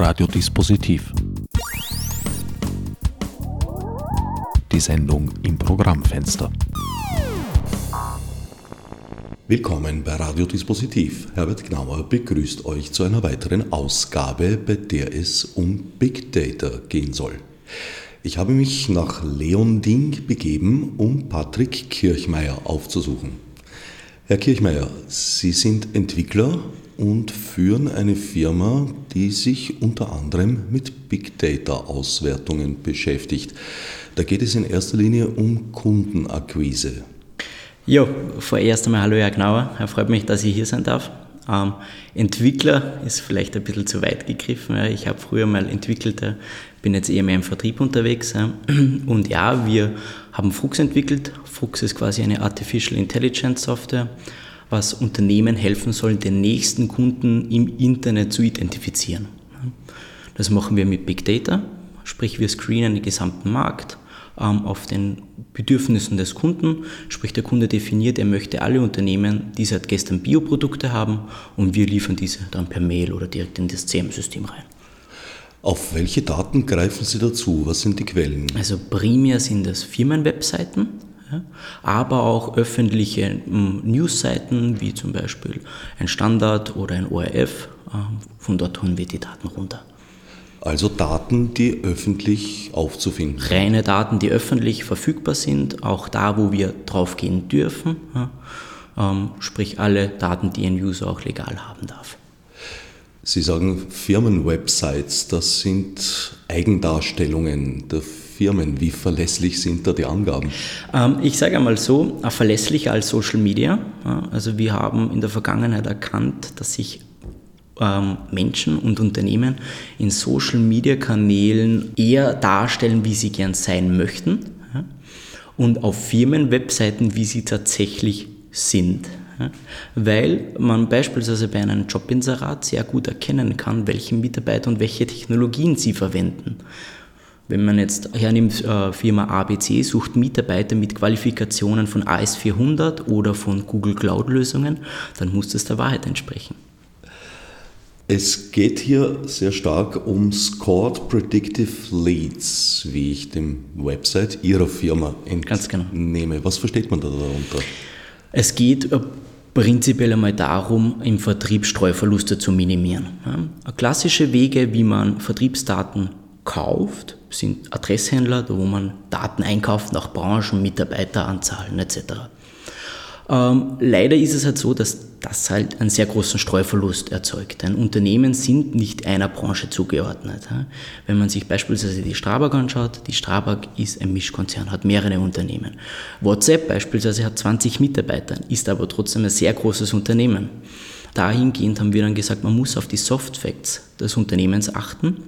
Radiodispositiv. Die Sendung im Programmfenster. Willkommen bei Radiodispositiv. Herbert Gnauer begrüßt euch zu einer weiteren Ausgabe, bei der es um Big Data gehen soll. Ich habe mich nach Leonding begeben, um Patrick Kirchmeier aufzusuchen. Herr Kirchmeier, Sie sind Entwickler und führen eine Firma, die sich unter anderem mit Big Data Auswertungen beschäftigt. Da geht es in erster Linie um Kundenakquise. Ja, vorerst einmal hallo Herr Gnauer, er freut mich, dass ich hier sein darf. Ähm, Entwickler ist vielleicht ein bisschen zu weit gegriffen. Ja. Ich habe früher mal entwickelt, bin jetzt eher mehr im Vertrieb unterwegs. Ja. Und ja, wir haben Fuchs entwickelt. Fuchs ist quasi eine Artificial Intelligence Software was Unternehmen helfen soll, den nächsten Kunden im Internet zu identifizieren. Das machen wir mit Big Data, sprich wir screenen den gesamten Markt ähm, auf den Bedürfnissen des Kunden, sprich der Kunde definiert, er möchte alle Unternehmen, die seit gestern Bioprodukte haben und wir liefern diese dann per Mail oder direkt in das CM-System rein. Auf welche Daten greifen Sie dazu? Was sind die Quellen? Also primär sind das Firmenwebseiten, aber auch öffentliche hm, Newsseiten wie zum Beispiel ein Standard oder ein ORF. Ähm, von dort holen wir die Daten runter. Also Daten, die öffentlich aufzufinden. Reine Daten, die öffentlich verfügbar sind, auch da, wo wir draufgehen dürfen. Ähm, sprich alle Daten, die ein User auch legal haben darf. Sie sagen Firmenwebsites, das sind Eigendarstellungen der Firmen. Wie verlässlich sind da die Angaben? Ähm, ich sage einmal so, äh, verlässlicher als Social Media. Also wir haben in der Vergangenheit erkannt, dass sich ähm, Menschen und Unternehmen in Social Media Kanälen eher darstellen, wie sie gern sein möchten und auf Firmenwebseiten, wie sie tatsächlich sind. Weil man beispielsweise bei einem Jobinserat sehr gut erkennen kann, welche Mitarbeiter und welche Technologien sie verwenden. Wenn man jetzt hernimmt, äh, Firma ABC sucht Mitarbeiter mit Qualifikationen von AS400 oder von Google Cloud-Lösungen, dann muss das der Wahrheit entsprechen. Es geht hier sehr stark um Scored Predictive Leads, wie ich dem Website Ihrer Firma entnehme. Genau. Was versteht man da darunter? Es geht äh, prinzipiell einmal darum, im Vertrieb Streuverluste zu minimieren. Klassische Wege, wie man Vertriebsdaten kauft, sind Adresshändler, wo man Daten einkauft nach Branchen, Mitarbeiteranzahlen etc. Ähm, leider ist es halt so, dass das halt einen sehr großen Streuverlust erzeugt. Denn Unternehmen sind nicht einer Branche zugeordnet. Wenn man sich beispielsweise die Strabag anschaut, die Strabag ist ein Mischkonzern, hat mehrere Unternehmen. WhatsApp beispielsweise hat 20 Mitarbeiter, ist aber trotzdem ein sehr großes Unternehmen. Dahingehend haben wir dann gesagt, man muss auf die Soft Facts des Unternehmens achten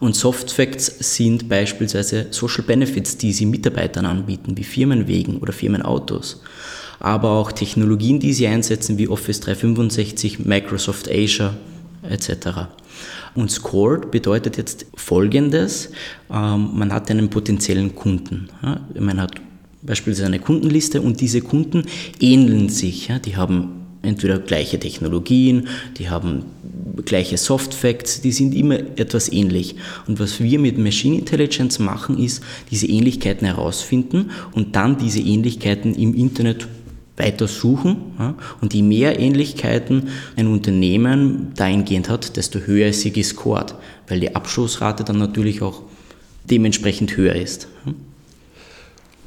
und Soft Facts sind beispielsweise Social Benefits, die sie Mitarbeitern anbieten, wie Firmenwegen oder Firmenautos. Aber auch Technologien, die sie einsetzen, wie Office 365, Microsoft Azure etc. Und Scored bedeutet jetzt Folgendes. Ähm, man hat einen potenziellen Kunden. Man hat beispielsweise eine Kundenliste und diese Kunden ähneln sich. Die haben entweder gleiche Technologien, die haben gleiche Soft Facts, die sind immer etwas ähnlich. Und was wir mit Machine Intelligence machen, ist, diese Ähnlichkeiten herausfinden und dann diese Ähnlichkeiten im Internet weiter suchen. Und je mehr Ähnlichkeiten ein Unternehmen dahingehend hat, desto höher ist sie gescored, weil die Abschlussrate dann natürlich auch dementsprechend höher ist.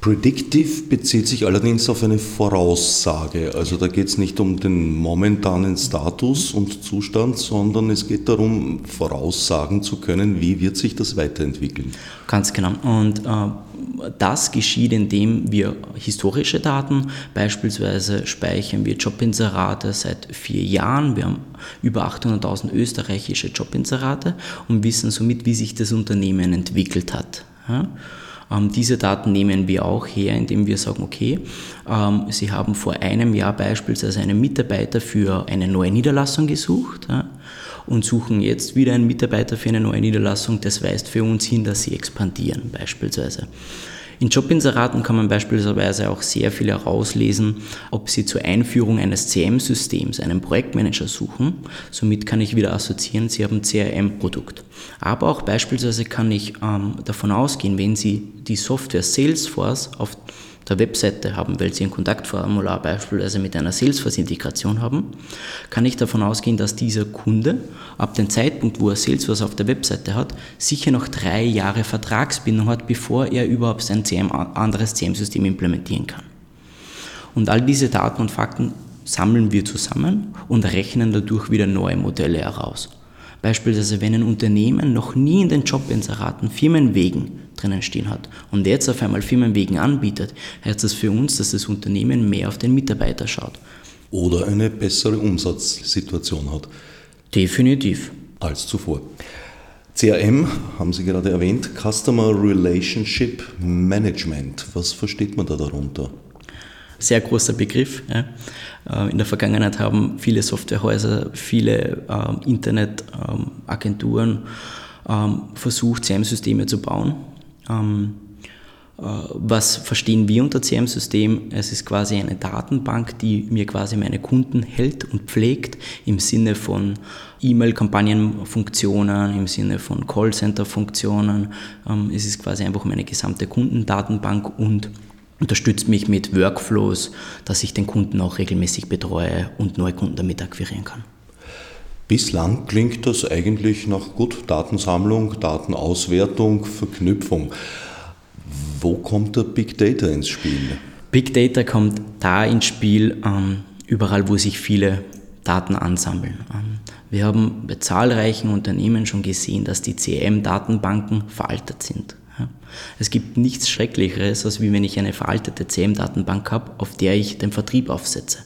Predictive bezieht sich allerdings auf eine Voraussage. Also da geht es nicht um den momentanen Status und Zustand, sondern es geht darum, voraussagen zu können, wie wird sich das weiterentwickeln. Ganz genau. Und äh, das geschieht, indem wir historische Daten, beispielsweise speichern wir Jobinserate seit vier Jahren. Wir haben über 800.000 österreichische Jobinserate und wissen somit, wie sich das Unternehmen entwickelt hat. Ja? Ähm, diese Daten nehmen wir auch her, indem wir sagen, okay, ähm, Sie haben vor einem Jahr beispielsweise einen Mitarbeiter für eine neue Niederlassung gesucht und suchen jetzt wieder einen Mitarbeiter für eine neue Niederlassung. Das weist für uns hin, dass Sie expandieren beispielsweise. In Jobinseraten kann man beispielsweise auch sehr viel herauslesen, ob Sie zur Einführung eines CM-Systems einen Projektmanager suchen. Somit kann ich wieder assoziieren, Sie haben ein CRM-Produkt. Aber auch beispielsweise kann ich ähm, davon ausgehen, wenn Sie die Software Salesforce auf der Webseite haben, weil Sie ein Kontaktformular beispielsweise mit einer Salesforce-Integration haben, kann ich davon ausgehen, dass dieser Kunde ab dem Zeitpunkt, wo er Salesforce auf der Webseite hat, sicher noch drei Jahre Vertragsbindung hat, bevor er überhaupt sein CM, anderes CM-System implementieren kann. Und all diese Daten und Fakten sammeln wir zusammen und rechnen dadurch wieder neue Modelle heraus. Beispielsweise, wenn ein Unternehmen noch nie in den Jobinseraten Firmenwegen drinnen stehen hat und jetzt auf einmal Firmenwegen anbietet, heißt das für uns, dass das Unternehmen mehr auf den Mitarbeiter schaut. Oder eine bessere Umsatzsituation hat. Definitiv. Als zuvor. CRM haben Sie gerade erwähnt, Customer Relationship Management. Was versteht man da darunter? Sehr großer Begriff. Äh, in der Vergangenheit haben viele Softwarehäuser, viele äh, Internetagenturen ähm, versucht, CRM-Systeme zu bauen. Ähm, äh, was verstehen wir unter CRM-System? Es ist quasi eine Datenbank, die mir quasi meine Kunden hält und pflegt im Sinne von E-Mail-Kampagnenfunktionen, im Sinne von Callcenter-Funktionen. Ähm, es ist quasi einfach meine gesamte Kundendatenbank und unterstützt mich mit Workflows, dass ich den Kunden auch regelmäßig betreue und neue Kunden damit akquirieren kann. Bislang klingt das eigentlich nach gut Datensammlung, Datenauswertung, Verknüpfung. Wo kommt der Big Data ins Spiel? Big Data kommt da ins Spiel, ähm, überall wo sich viele Daten ansammeln. Ähm, wir haben bei zahlreichen Unternehmen schon gesehen, dass die CRM-Datenbanken veraltet sind. Es gibt nichts Schrecklicheres, als wie wenn ich eine veraltete CM-Datenbank habe, auf der ich den Vertrieb aufsetze.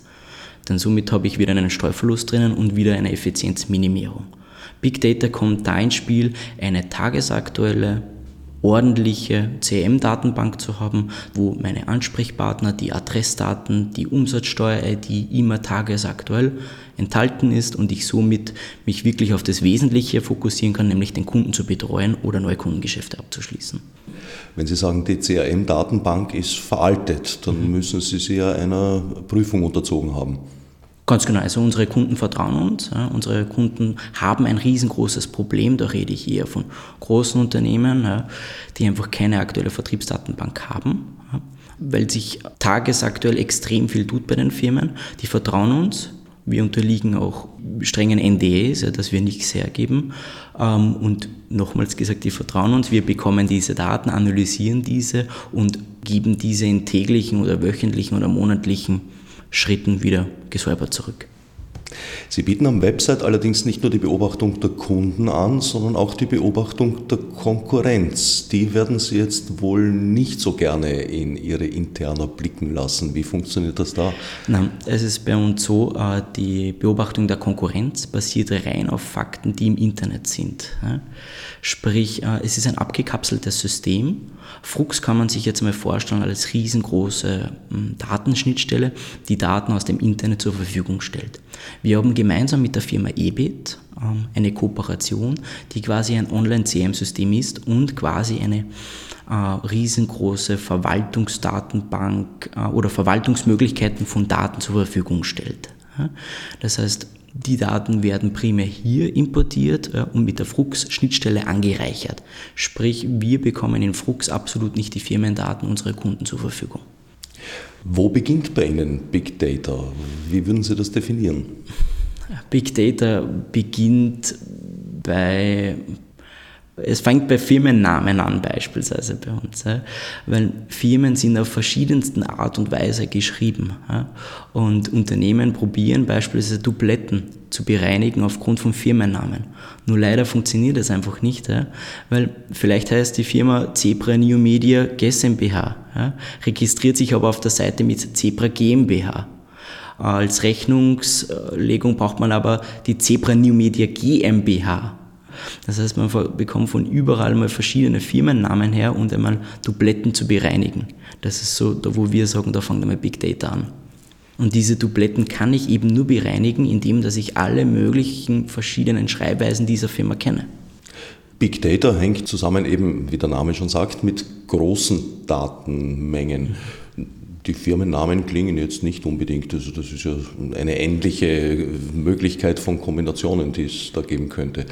Denn somit habe ich wieder einen Streuverlust drinnen und wieder eine Effizienzminimierung. Big Data kommt da ins Spiel, eine tagesaktuelle, ordentliche CM-Datenbank zu haben, wo meine Ansprechpartner, die Adressdaten, die Umsatzsteuer-ID immer tagesaktuell enthalten ist und ich somit mich wirklich auf das Wesentliche fokussieren kann, nämlich den Kunden zu betreuen oder neue Kundengeschäfte abzuschließen. Wenn Sie sagen, die CRM-Datenbank ist veraltet, dann mhm. müssen Sie sie ja einer Prüfung unterzogen haben. Ganz genau, also unsere Kunden vertrauen uns. Ja, unsere Kunden haben ein riesengroßes Problem, da rede ich eher von großen Unternehmen, ja, die einfach keine aktuelle Vertriebsdatenbank haben, ja, weil sich tagesaktuell extrem viel tut bei den Firmen. Die vertrauen uns, wir unterliegen auch strengen NDAs, ja, dass wir nichts hergeben. Ähm, und nochmals gesagt, die vertrauen uns. Wir bekommen diese Daten, analysieren diese und geben diese in täglichen oder wöchentlichen oder monatlichen Schritten wieder gesäubert zurück. Sie bieten am Website allerdings nicht nur die Beobachtung der Kunden an, sondern auch die Beobachtung der Konkurrenz. Die werden Sie jetzt wohl nicht so gerne in Ihre Interna blicken lassen. Wie funktioniert das da? Nein, es ist bei uns so, äh, die Beobachtung der Konkurrenz basiert rein auf Fakten, die im Internet sind. Sprich, äh, es ist ein abgekapseltes System. Frux kann man sich jetzt mal vorstellen als riesengroße hm, Datenschnittstelle, die Daten aus dem Internet zur Verfügung stellt. Wir haben gemeinsam mit der Firma EBIT ähm, eine Kooperation, die quasi ein Online-CM-System ist und quasi eine äh, riesengroße Verwaltungsdatenbank äh, oder Verwaltungsmöglichkeiten von Daten zur Verfügung stellt. Das heißt, die Daten werden primär hier importiert äh, und mit der Frux-Schnittstelle angereichert. Sprich, wir bekommen in Frux absolut nicht die Firmendaten unserer Kunden zur Verfügung. Wo beginnt bei Ihnen Big Data? Wie würden Sie das definieren? Big Data beginnt bei es fängt bei Firmennamen an beispielsweise bei uns, weil Firmen sind auf verschiedensten Art und Weise geschrieben und Unternehmen probieren beispielsweise Dubletten zu bereinigen aufgrund von Firmennamen. Nur leider funktioniert das einfach nicht, weil vielleicht heißt die Firma Zebra New Media GmbH, registriert sich aber auf der Seite mit Zebra GmbH. Als Rechnungslegung braucht man aber die Zebra New Media GmbH. Das heißt, man bekommt von überall mal verschiedene Firmennamen her und einmal Dubletten zu bereinigen. Das ist so, da wo wir sagen, da fängt einmal Big Data an. Und diese Dubletten kann ich eben nur bereinigen, indem dass ich alle möglichen verschiedenen Schreibweisen dieser Firma kenne. Big Data hängt zusammen eben, wie der Name schon sagt, mit großen Datenmengen. Die Firmennamen klingen jetzt nicht unbedingt, also das ist ja eine ähnliche Möglichkeit von Kombinationen, die es da geben könnte.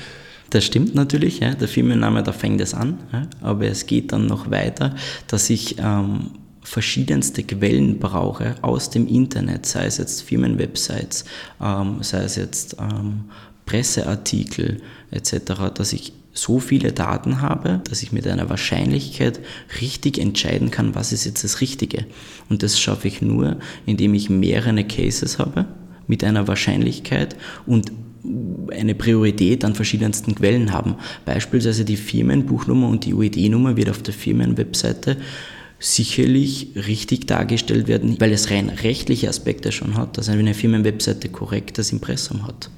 Das stimmt natürlich, ja, der Firmenname, da fängt es an, ja, aber es geht dann noch weiter, dass ich ähm, verschiedenste Quellen brauche aus dem Internet, sei es jetzt Firmenwebsites, ähm, sei es jetzt ähm, Presseartikel etc., dass ich so viele Daten habe, dass ich mit einer Wahrscheinlichkeit richtig entscheiden kann, was ist jetzt das Richtige. Und das schaffe ich nur, indem ich mehrere Cases habe mit einer Wahrscheinlichkeit und eine Priorität an verschiedensten Quellen haben. Beispielsweise die Firmenbuchnummer und die UED-Nummer wird auf der Firmenwebseite sicherlich richtig dargestellt werden, weil es rein rechtliche Aspekte schon hat, dass eine Firmenwebseite korrekt das Impressum hat.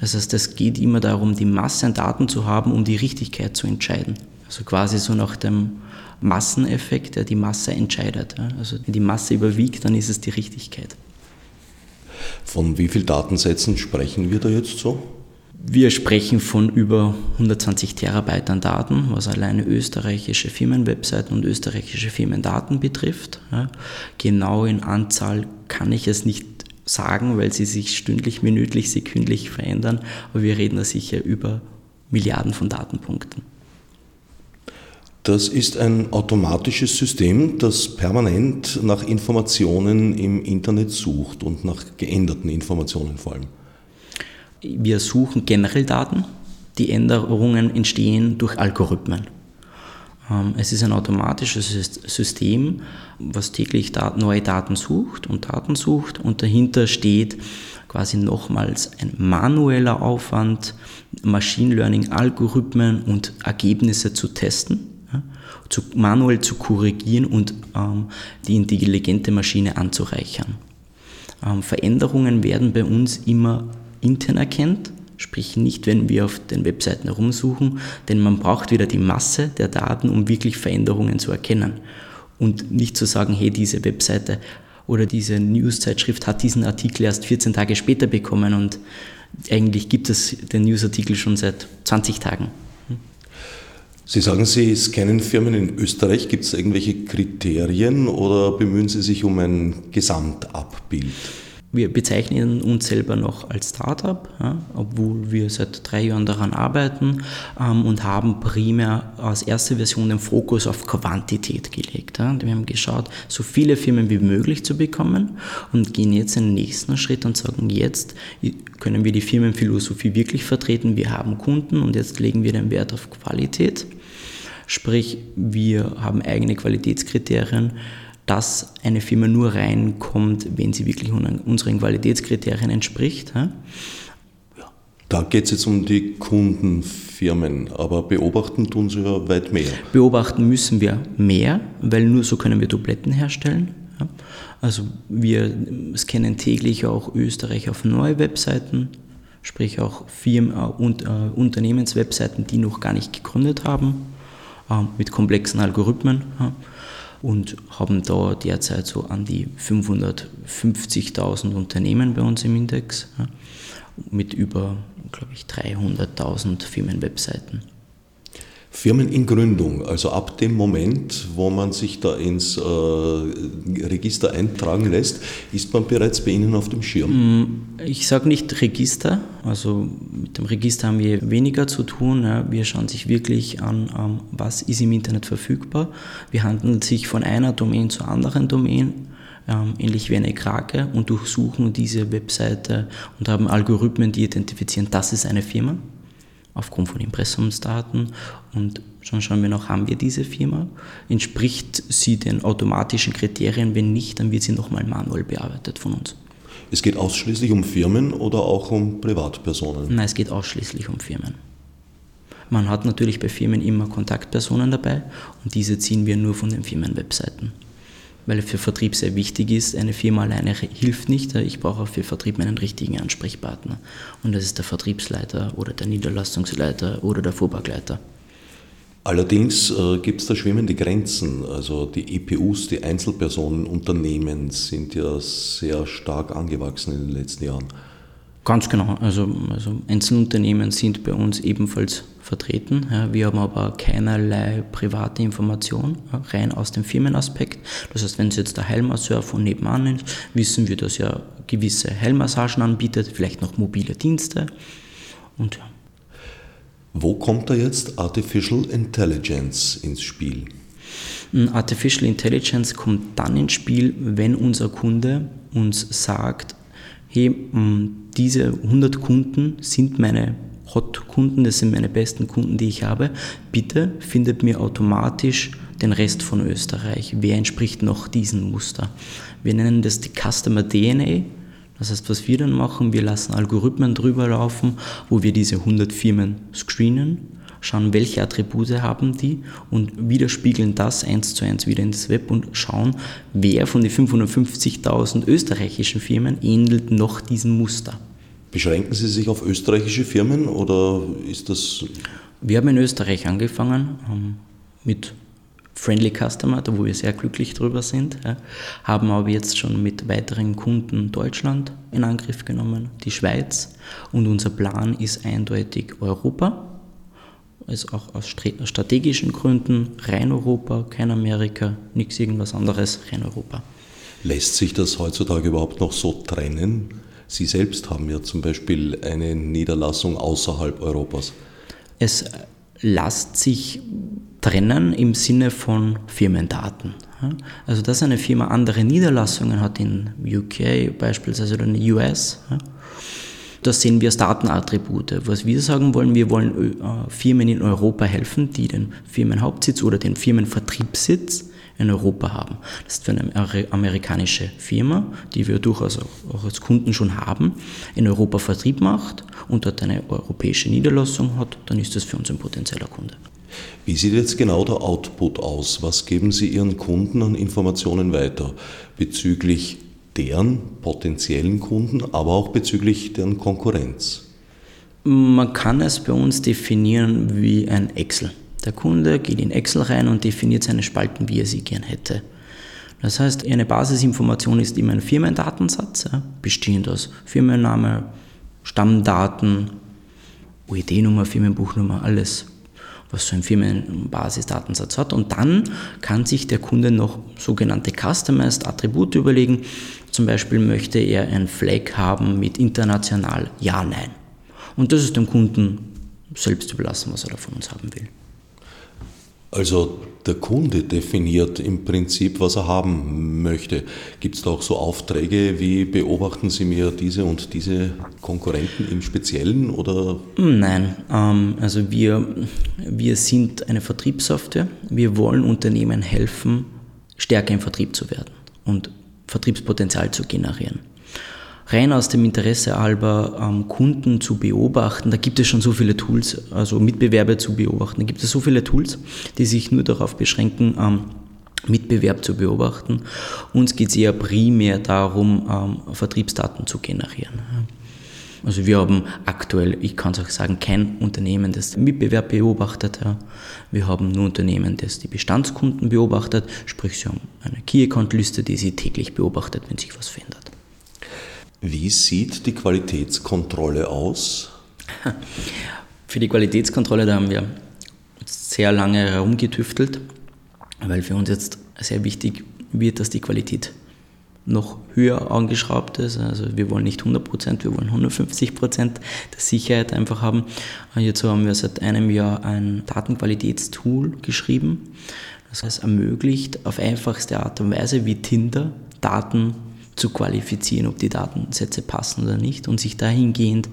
Das heißt, es geht immer darum, die Masse an Daten zu haben, um die Richtigkeit zu entscheiden. Also quasi so nach dem Masseneffekt, der die Masse entscheidet. Also wenn die Masse überwiegt, dann ist es die Richtigkeit. Von wie vielen Datensätzen sprechen wir da jetzt so? Wir sprechen von über 120 Terabyte an Daten, was alleine österreichische Firmenwebseiten und österreichische Firmendaten betrifft. Genau in Anzahl kann ich es nicht sagen, weil sie sich stündlich, minütlich, sekündlich verändern, aber wir reden da sicher über Milliarden von Datenpunkten. Das ist ein automatisches System, das permanent nach Informationen im Internet sucht und nach geänderten Informationen vor allem. Wir suchen generell Daten. Die Änderungen entstehen durch Algorithmen. Ähm, es ist ein automatisches System, was täglich neue Daten sucht und Daten sucht und dahinter steht quasi nochmals ein manueller Aufwand, Machine Learning Algorithmen und Ergebnisse zu testen, zu, manuell zu korrigieren und ähm, die intelligente Maschine anzureichern. Ähm, Veränderungen werden bei uns immer intern erkannt Sprich nicht, wenn wir auf den Webseiten herumsuchen, denn man braucht wieder die Masse der Daten, um wirklich Veränderungen zu erkennen. Und nicht zu sagen, hey, diese Webseite oder diese Newszeitschrift hat diesen Artikel erst 14 Tage später bekommen und eigentlich gibt es den Newsartikel schon seit 20 Tagen. Sie sagen, Sie scannen Firmen in Österreich. Gibt es irgendwelche Kriterien oder bemühen Sie sich um ein Gesamtabbild? Wir bezeichnen uns selber noch als Startup, ja, obwohl wir seit drei Jahren daran arbeiten ähm, und haben primär als erste Version den Fokus auf Quantität gelegt. Ja. Wir haben geschaut, so viele Firmen wie möglich zu bekommen und gehen jetzt in den nächsten Schritt und sagen, jetzt können wir die Firmenphilosophie wirklich vertreten. Wir haben Kunden und jetzt legen wir den Wert auf Qualität. Sprich, wir haben eigene Qualitätskriterien dass eine Firma nur reinkommt, wenn sie wirklich unseren Qualitätskriterien entspricht. Ja. Da geht es jetzt um die Kundenfirmen, aber beobachten tun sie ja weit mehr. Beobachten müssen wir mehr, weil nur so können wir Dubletten herstellen. Ja. Also wir scannen täglich auch Österreich auf neue Webseiten, sprich auch Firmen und äh, Unternehmenswebseiten, die noch gar nicht gegründet haben, äh, mit komplexen Algorithmen. Ja und haben da derzeit so an die 550.000 Unternehmen bei uns im Index mit über, glaube ich, 300.000 Firmenwebseiten. Firmen in Gründung, also ab dem Moment, wo man sich da ins äh, Register eintragen lässt, ist man bereits bei Ihnen auf dem Schirm? Mm, ich sage nicht Register, also mit dem Register haben wir weniger zu tun. Ja. Wir schauen sich wirklich an, ähm, was ist im Internet verfügbar. Wir handeln sich von einer Domain zur anderen Domain. Ähm, ähnlich wie eine Krake und durchsuchen diese Webseite und haben Algorithmen, die identifizieren, das ist eine Firma aufgrund von Impressumsdaten und schon schauen wir noch, haben wir diese Firma? Entspricht sie den automatischen Kriterien? Wenn nicht, dann wird sie nochmal manuell bearbeitet von uns. Es geht ausschließlich um Firmen oder auch um Privatpersonen? Nein, es geht ausschließlich um Firmen. Man hat natürlich bei Firmen immer Kontaktpersonen dabei und diese ziehen wir nur von den Firmenwebseiten weil für Vertrieb sehr wichtig ist. Eine Firma alleine hilft nicht. Ich brauche für Vertrieb einen richtigen Ansprechpartner. Und das ist der Vertriebsleiter oder der Niederlassungsleiter oder der Fuhrparkleiter. Allerdings äh, gibt es da schwimmende Grenzen. Also die EPUs, die Einzelpersonenunternehmen, sind ja sehr stark angewachsen in den letzten Jahren. Ganz genau. Also, also Einzelunternehmen sind bei uns ebenfalls vertreten. Ja, wir haben aber keinerlei private Information, ja, rein aus dem Firmenaspekt. Das heißt, wenn es jetzt der Heilmasseur von nebenan ist, wissen wir, dass er gewisse Heilmassagen anbietet, vielleicht noch mobile Dienste. Und ja. Wo kommt da jetzt Artificial Intelligence ins Spiel? Artificial Intelligence kommt dann ins Spiel, wenn unser Kunde uns sagt, hey, diese 100 Kunden sind meine Hot-Kunden, das sind meine besten Kunden, die ich habe. Bitte findet mir automatisch den Rest von Österreich. Wer entspricht noch diesem Muster? Wir nennen das die Customer DNA. Das heißt, was wir dann machen, wir lassen Algorithmen drüber laufen, wo wir diese 100 Firmen screenen schauen, welche Attribute haben die und widerspiegeln das eins zu eins wieder in das Web und schauen, wer von den 550.000 österreichischen Firmen ähnelt noch diesem Muster. Beschränken Sie sich auf österreichische Firmen oder ist das... Wir haben in Österreich angefangen ähm, mit Friendly Customer, da wo wir sehr glücklich drüber sind, haben aber jetzt schon mit weiteren Kunden Deutschland in Angriff genommen, die Schweiz und unser Plan ist eindeutig Europa ist auch aus strategischen Gründen rein Europa, kein Amerika, nichts irgendwas anderes, rein Europa. Lässt sich das heutzutage überhaupt noch so trennen? Sie selbst haben ja zum Beispiel eine Niederlassung außerhalb Europas. Es lässt sich trennen im Sinne von Firmendaten. Also dass eine Firma andere Niederlassungen hat in UK beispielsweise oder in den US, das sehen wir als Datenattribute. Was wir sagen wollen, wir wollen äh, Firmen in Europa helfen, die den Firmenhauptsitz oder den Firmenvertriebssitz in Europa haben. Das ist für eine amerikanische Firma, die wir durchaus auch als Kunden schon haben, in Europa Vertrieb macht und dort eine europäische Niederlassung hat, dann ist das für uns ein potenzieller Kunde. Wie sieht jetzt genau der Output aus? Was geben Sie Ihren Kunden an Informationen weiter bezüglich deren potenziellen Kunden, aber auch bezüglich deren Konkurrenz? Man kann es bei uns definieren wie ein Excel. Der Kunde geht in Excel rein und definiert seine Spalten, wie er sie gern hätte. Das heißt, eine Basisinformation ist immer ein Firmendatensatz, ja, bestehend aus Firmenname, Stammdaten, OED-Nummer, Firmenbuchnummer, alles was so ein Firmenbasisdatensatz hat. Und dann kann sich der Kunde noch sogenannte Customized Attribute überlegen. Zum Beispiel möchte er ein Flag haben mit international Ja, Nein. Und das ist dem Kunden selbst überlassen, was er da von uns haben will. Also der Kunde definiert im Prinzip, was er haben möchte. Gibt es da auch so Aufträge wie beobachten Sie mir diese und diese Konkurrenten im Speziellen oder? Nein, ähm, also wir, wir sind eine Vertriebssoftware. Wir wollen Unternehmen helfen, stärker im Vertrieb zu werden und Vertriebspotenzial zu generieren rein aus dem Interesse halber ähm, Kunden zu beobachten, da gibt es schon so viele Tools, also Mitbewerber zu beobachten, da gibt es so viele Tools, die sich nur darauf beschränken, ähm, Mitbewerb zu beobachten. Uns geht es eher primär darum, ähm, Vertriebsdaten zu generieren. Also wir haben aktuell, ich kann es auch sagen, kein Unternehmen, das Mitbewerb beobachtet. Ja. Wir haben nur Unternehmen, das die Bestandskunden beobachtet, sprich sie haben eine Key-Account-Liste, die sie täglich beobachtet, wenn sich was verändert. Wie sieht die Qualitätskontrolle aus? Für die Qualitätskontrolle, da haben wir sehr lange herumgetüftelt, weil für uns jetzt sehr wichtig wird, dass die Qualität noch höher angeschraubt ist. Also wir wollen nicht 100%, wir wollen 150% der Sicherheit einfach haben. Hierzu haben wir seit einem Jahr ein Datenqualitätstool geschrieben. Das heißt, ermöglicht auf einfachste Art und Weise wie Tinder Daten zu qualifizieren, ob die Datensätze passen oder nicht und sich dahingehend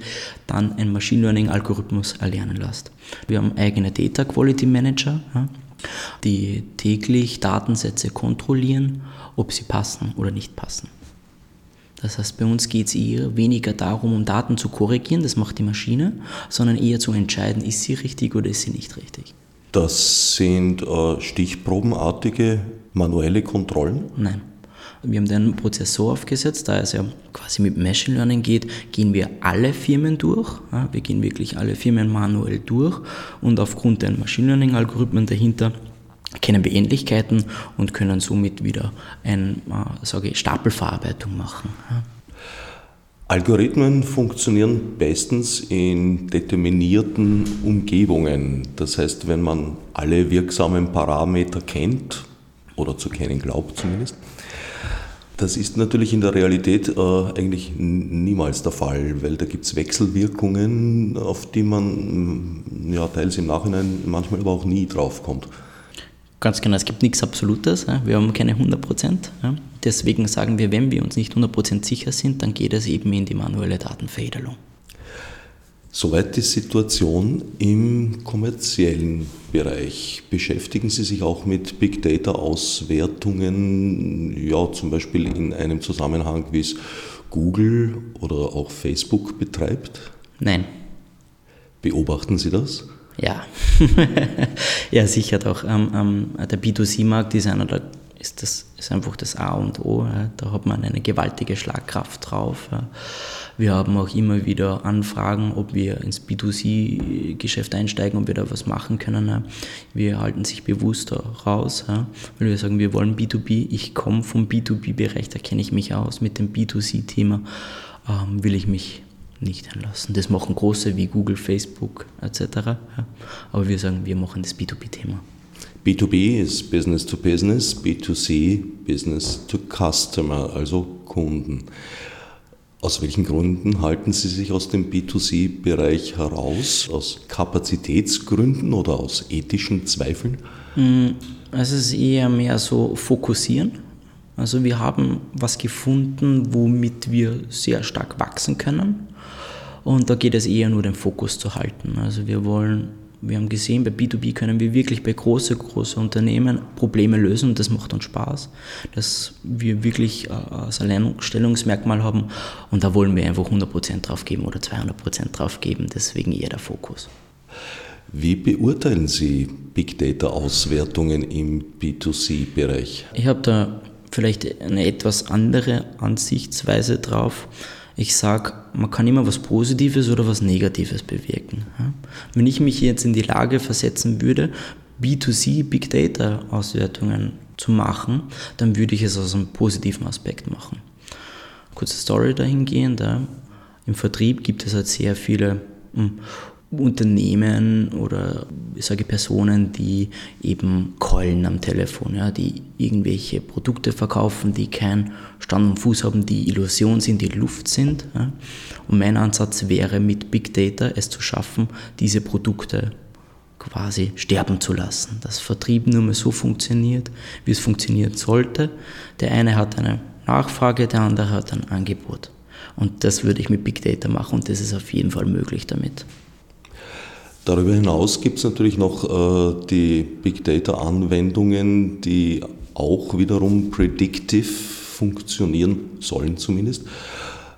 dann ein Machine Learning Algorithmus erlernen lässt. Wir haben eigene Data Quality Manager, die täglich Datensätze kontrollieren, ob sie passen oder nicht passen. Das heißt, bei uns geht es eher weniger darum, um Daten zu korrigieren, das macht die Maschine, sondern eher zu entscheiden, ist sie richtig oder ist sie nicht richtig. Das sind äh, stichprobenartige manuelle Kontrollen? Nein. Wir haben den Prozess so aufgesetzt, da es ja quasi mit Machine Learning geht, gehen wir alle Firmen durch. wir gehen wirklich alle Firmen manuell durch und aufgrund der Machine Learning Algorithmen dahinter kennen wir Ähnlichkeiten und können somit wieder eine äh, sage Stapelverarbeitung machen. Algorithmen funktionieren bestens in determinierten Umgebungen. Das heißt, wenn man alle wirksamen Parameter kennt, oder zu kennen glaubt zumindest, das ist natürlich in der Realität äh, eigentlich niemals der Fall, weil da gibt es Wechselwirkungen, auf die man ja, teils im Nachhinein manchmal aber auch nie draufkommt. Ganz genau, es gibt nichts Absolutes, wir haben keine 100 Prozent. Deswegen sagen wir, wenn wir uns nicht 100 Prozent sicher sind, dann geht es eben in die manuelle Datenveredelung. Soweit die Situation im kommerziellen Bereich. Beschäftigen Sie sich auch mit Big Data Auswertungen, ja, zum Beispiel in einem Zusammenhang, wie es Google oder auch Facebook betreibt? Nein. Beobachten Sie das? Ja, ja sicher doch. Ähm, ähm, der B2C-Markt ist einer der ist das ist einfach das A und O. Ja. Da hat man eine gewaltige Schlagkraft drauf. Ja. Wir haben auch immer wieder Anfragen, ob wir ins B2C-Geschäft einsteigen, ob wir da was machen können. Ja. Wir halten sich bewusst raus, weil wir sagen, wir wollen B2B. Ich komme vom B2B-Bereich, da kenne ich mich aus. Mit dem B2C-Thema ähm, will ich mich nicht einlassen. Das machen große wie Google, Facebook etc. Ja. Aber wir sagen, wir machen das B2B-Thema. B2B ist Business to Business, B2C Business to Customer, also Kunden. Aus welchen Gründen halten Sie sich aus dem B2C-Bereich heraus? Aus Kapazitätsgründen oder aus ethischen Zweifeln? Mm, es ist eher mehr so fokussieren. Also wir haben was gefunden, womit wir sehr stark wachsen können. Und da geht es eher nur den Fokus zu halten. Also wir wollen, wir haben gesehen, bei B2B können wir wirklich bei großen, großen Unternehmen Probleme lösen und das macht uns Spaß, dass wir wirklich äh, ein Alleinstellungsmerkmal haben und da wollen wir einfach 100% drauf geben oder 200% drauf geben, deswegen eher der Fokus. Wie beurteilen Sie Big Data Auswertungen im B2C-Bereich? Ich habe da vielleicht eine etwas andere Ansichtsweise drauf ich sage, man kann immer was Positives oder was Negatives bewirken. Wenn ich mich jetzt in die Lage versetzen würde, B2C Big Data Auswertungen zu machen, dann würde ich es aus einem positiven Aspekt machen. Kurze Story dahingehend. Im Vertrieb gibt es halt sehr viele hm, Unternehmen oder ich sage Personen, die eben callen am Telefon, ja, die irgendwelche Produkte verkaufen, die keinen Stand und Fuß haben, die Illusion sind, die Luft sind. Ja. Und mein Ansatz wäre mit Big Data es zu schaffen, diese Produkte quasi sterben zu lassen. Dass Vertrieb nur mehr so funktioniert, wie es funktionieren sollte. Der eine hat eine Nachfrage, der andere hat ein Angebot. Und das würde ich mit Big Data machen und das ist auf jeden Fall möglich damit. Darüber hinaus gibt es natürlich noch äh, die Big Data-Anwendungen, die auch wiederum predictive funktionieren sollen zumindest,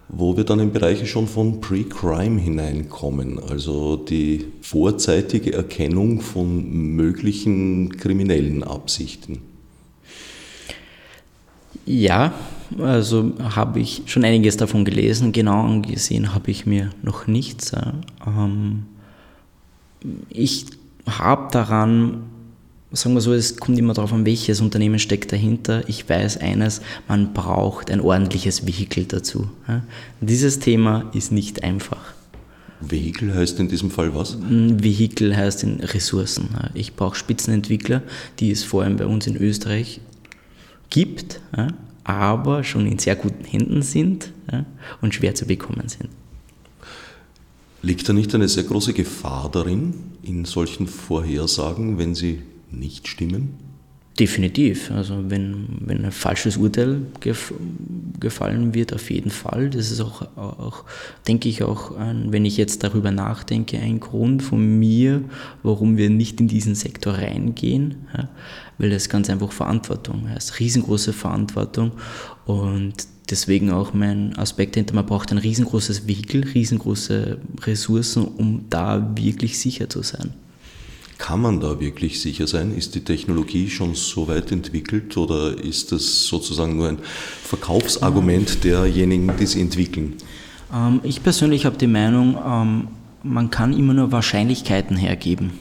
wo wir dann in Bereiche schon von Pre-Crime hineinkommen, also die vorzeitige Erkennung von möglichen kriminellen Absichten. Ja, also habe ich schon einiges davon gelesen, genau angesehen habe ich mir noch nichts. Ähm, ich habe daran, sagen wir so, es kommt immer darauf an, welches Unternehmen steckt dahinter. Ich weiß eines, man braucht ein ordentliches Vehikel dazu. Dieses Thema ist nicht einfach. Vehikel heißt in diesem Fall was? Vehikel heißt in Ressourcen. Ich brauche Spitzenentwickler, die es vor allem bei uns in Österreich gibt, aber schon in sehr guten Händen sind und schwer zu bekommen sind. Liegt da nicht eine sehr große Gefahr darin, in solchen Vorhersagen, wenn sie nicht stimmen? Definitiv. Also wenn, wenn ein falsches Urteil gef gefallen wird, auf jeden Fall. Das ist auch, auch denke ich, auch, ein, wenn ich jetzt darüber nachdenke, ein Grund von mir, warum wir nicht in diesen Sektor reingehen, ja, weil das ganz einfach Verantwortung heißt, riesengroße Verantwortung und deswegen auch mein Aspekt hinter, man braucht ein riesengroßes Vehikel, riesengroße Ressourcen, um da wirklich sicher zu sein. Kann man da wirklich sicher sein? Ist die Technologie schon so weit entwickelt oder ist das sozusagen nur ein Verkaufsargument derjenigen, die sie entwickeln? Ähm, ich persönlich habe die Meinung, ähm, man kann immer nur Wahrscheinlichkeiten hergeben.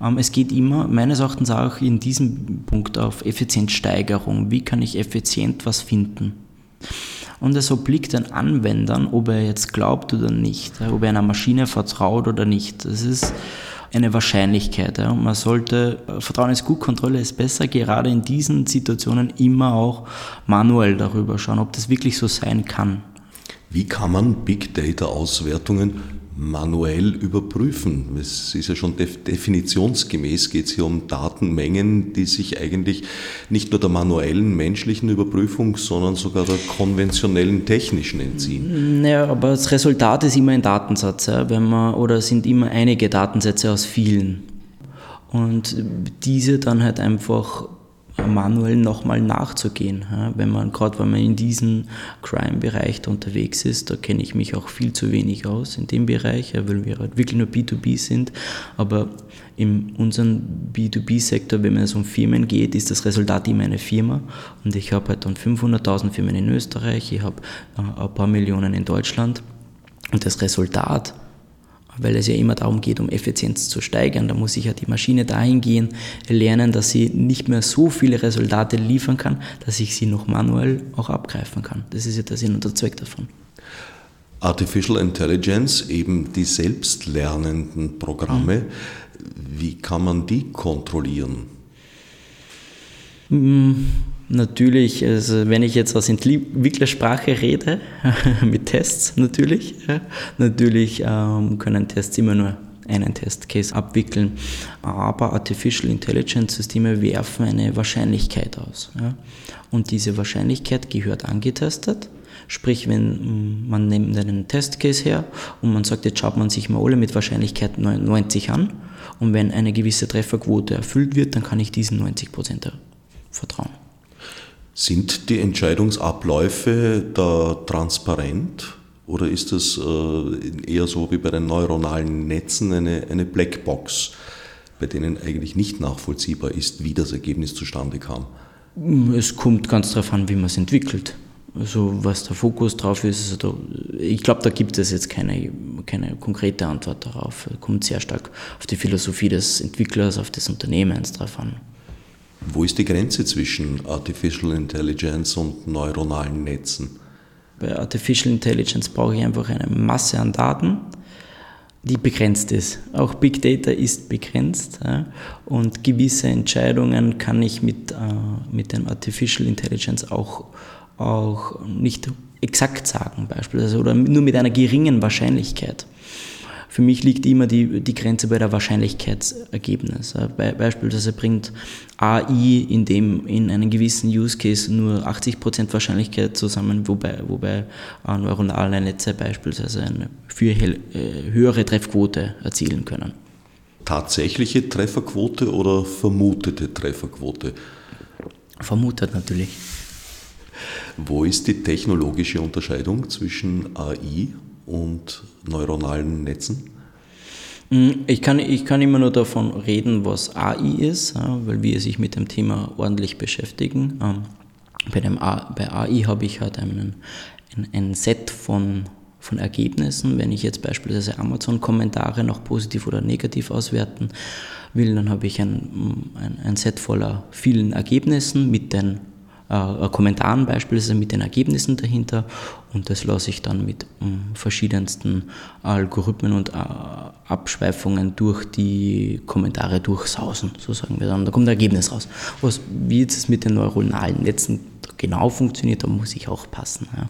Ähm, es geht immer, meines Erachtens auch in diesem Punkt auf Effizienzsteigerung. Wie kann ich effizient was finden? Und es obliegt den Anwendern, ob er jetzt glaubt oder nicht, ob er einer Maschine vertraut oder nicht. Das ist eine Wahrscheinlichkeit. Und man sollte, Vertrauen ist gut, Kontrolle ist besser, gerade in diesen Situationen immer auch manuell darüber schauen, ob das wirklich so sein kann. Wie kann man Big Data Auswertungen manuell überprüfen. Es ist ja schon definitionsgemäß, geht es hier um Datenmengen, die sich eigentlich nicht nur der manuellen menschlichen Überprüfung, sondern sogar der konventionellen technischen entziehen. Naja, aber das Resultat ist immer ein Datensatz, ja, wenn man, oder sind immer einige Datensätze aus vielen. Und diese dann halt einfach manuell nochmal nachzugehen. Wenn man, gerade wenn man in diesem Crime-Bereich unterwegs ist, da kenne ich mich auch viel zu wenig aus in dem Bereich, weil wir halt wirklich nur B2B sind. Aber in unserem B2B-Sektor, wenn es um Firmen geht, ist das Resultat immer eine Firma. Und ich habe halt dann 500.000 Firmen in Österreich, ich habe äh, ein paar Millionen in Deutschland. Und das Resultat weil es ja immer darum geht, um Effizienz zu steigern. Da muss ich ja die Maschine dahingehend lernen, dass sie nicht mehr so viele Resultate liefern kann, dass ich sie noch manuell auch abgreifen kann. Das ist ja der Sinn und der Zweck davon. Artificial Intelligence, eben die selbstlernenden Programme, wie kann man die kontrollieren? Mhm Natürlich, also wenn ich jetzt aus Entwicklersprache rede, mit Tests natürlich, natürlich ähm, können Tests immer nur einen Testcase abwickeln, aber Artificial Intelligence Systeme werfen eine Wahrscheinlichkeit aus. Ja. Und diese Wahrscheinlichkeit gehört angetestet. Sprich, wenn mm, man nimmt einen Testcase her und man sagt, jetzt schaut man sich mal alle mit Wahrscheinlichkeit 90 an und wenn eine gewisse Trefferquote erfüllt wird, dann kann ich diesen 90% vertrauen. Sind die Entscheidungsabläufe da transparent oder ist das äh, eher so wie bei den neuronalen Netzen eine, eine Blackbox, bei denen eigentlich nicht nachvollziehbar ist, wie das Ergebnis zustande kam? Es kommt ganz darauf an, wie man es entwickelt. Also was der Fokus drauf ist, also da, ich glaube, da gibt es jetzt keine, keine konkrete Antwort darauf. Es kommt sehr stark auf die Philosophie des Entwicklers, auf des Unternehmens drauf an. Wo ist die Grenze zwischen Artificial Intelligence und neuronalen Netzen? Bei Artificial Intelligence brauche ich einfach eine Masse an Daten, die begrenzt ist. Auch Big Data ist begrenzt ja, und gewisse Entscheidungen kann ich mit, äh, mit dem Artificial Intelligence auch, auch nicht exakt sagen, beispielsweise, oder nur mit einer geringen Wahrscheinlichkeit. Für mich liegt immer die, die Grenze bei der Wahrscheinlichkeitsergebnis. Beispielsweise bringt AI in, dem, in einem gewissen Use Case nur 80% Wahrscheinlichkeit zusammen, wobei, wobei neuronale Netze beispielsweise eine viel äh, höhere Treffquote erzielen können. Tatsächliche Trefferquote oder vermutete Trefferquote? Vermutet natürlich. Wo ist die technologische Unterscheidung zwischen AI und neuronalen Netzen? Mm, ich kann, ich kann immer nur davon reden, was AI ist, weil wir sich mit dem Thema ordentlich beschäftigen. Ähm, bei, dem A, bei AI habe ich halt einen, ein, ein Set von, von Ergebnissen. Wenn ich jetzt beispielsweise Amazon-Kommentare noch positiv oder negativ auswerten will, dann habe ich ein, ein, ein Set voller vielen Ergebnissen mit den äh, Kommentaren beispielsweise mit den Ergebnissen dahinter und das lasse ich dann mit äh, verschiedensten Algorithmen und äh, Abschweifungen durch die Kommentare durchsausen, so sagen wir dann. Da kommt ein Ergebnis raus. Was, wie jetzt es mit den neuronalen Netzen genau funktioniert, da muss ich auch passen. Ja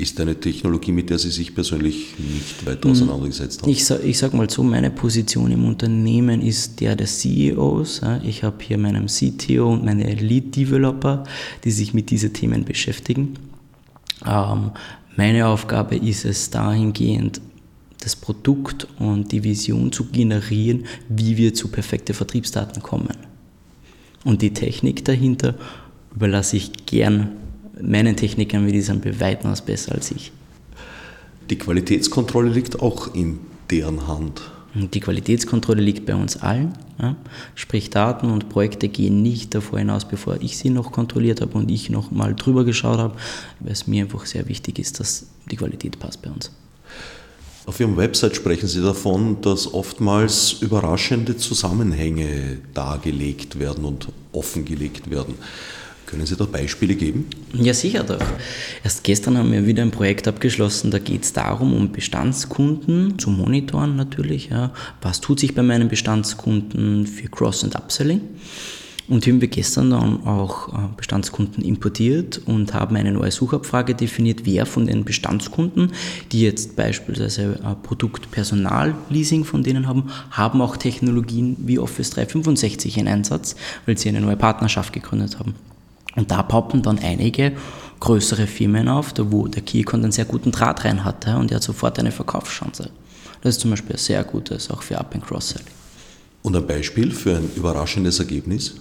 ist eine Technologie, mit der Sie sich persönlich nicht weiter hm. auseinandergesetzt haben? Ich, ich sage mal so, meine Position im Unternehmen ist der des CEOs. Ich habe hier meinen CTO und meine Lead-Developer, die sich mit diesen Themen beschäftigen. Ähm, meine Aufgabe ist es dahingehend, das Produkt und die Vision zu generieren, wie wir zu perfekten Vertriebsdaten kommen. Und die Technik dahinter überlasse ich gern meinen Technikern, wie die sind bei weitem besser als ich. Die Qualitätskontrolle liegt auch in deren Hand. Die Qualitätskontrolle liegt bei uns allen. Ja? Sprich, Daten und Projekte gehen nicht davor hinaus, bevor ich sie noch kontrolliert habe und ich noch mal drüber geschaut habe, weil es mir einfach sehr wichtig ist, dass die Qualität passt bei uns. Auf Ihrem Website sprechen Sie davon, dass oftmals überraschende Zusammenhänge dargelegt werden und offengelegt werden. Können Sie da Beispiele geben? Ja, sicher doch. Erst gestern haben wir wieder ein Projekt abgeschlossen, da geht es darum, um Bestandskunden zu monitoren natürlich. Ja. Was tut sich bei meinen Bestandskunden für Cross- und Upselling? Und haben wir gestern dann auch äh, Bestandskunden importiert und haben eine neue Suchabfrage definiert, wer von den Bestandskunden, die jetzt beispielsweise Produkt Personalleasing von denen haben, haben auch Technologien wie Office 365 in Einsatz, weil sie eine neue Partnerschaft gegründet haben. Und da poppen dann einige größere Firmen auf, da wo der Keycon einen sehr guten Draht rein hatte und er hat sofort eine Verkaufschance. Das ist zum Beispiel sehr gutes, auch für Up- and Cross-Selling. Und ein Beispiel für ein überraschendes Ergebnis?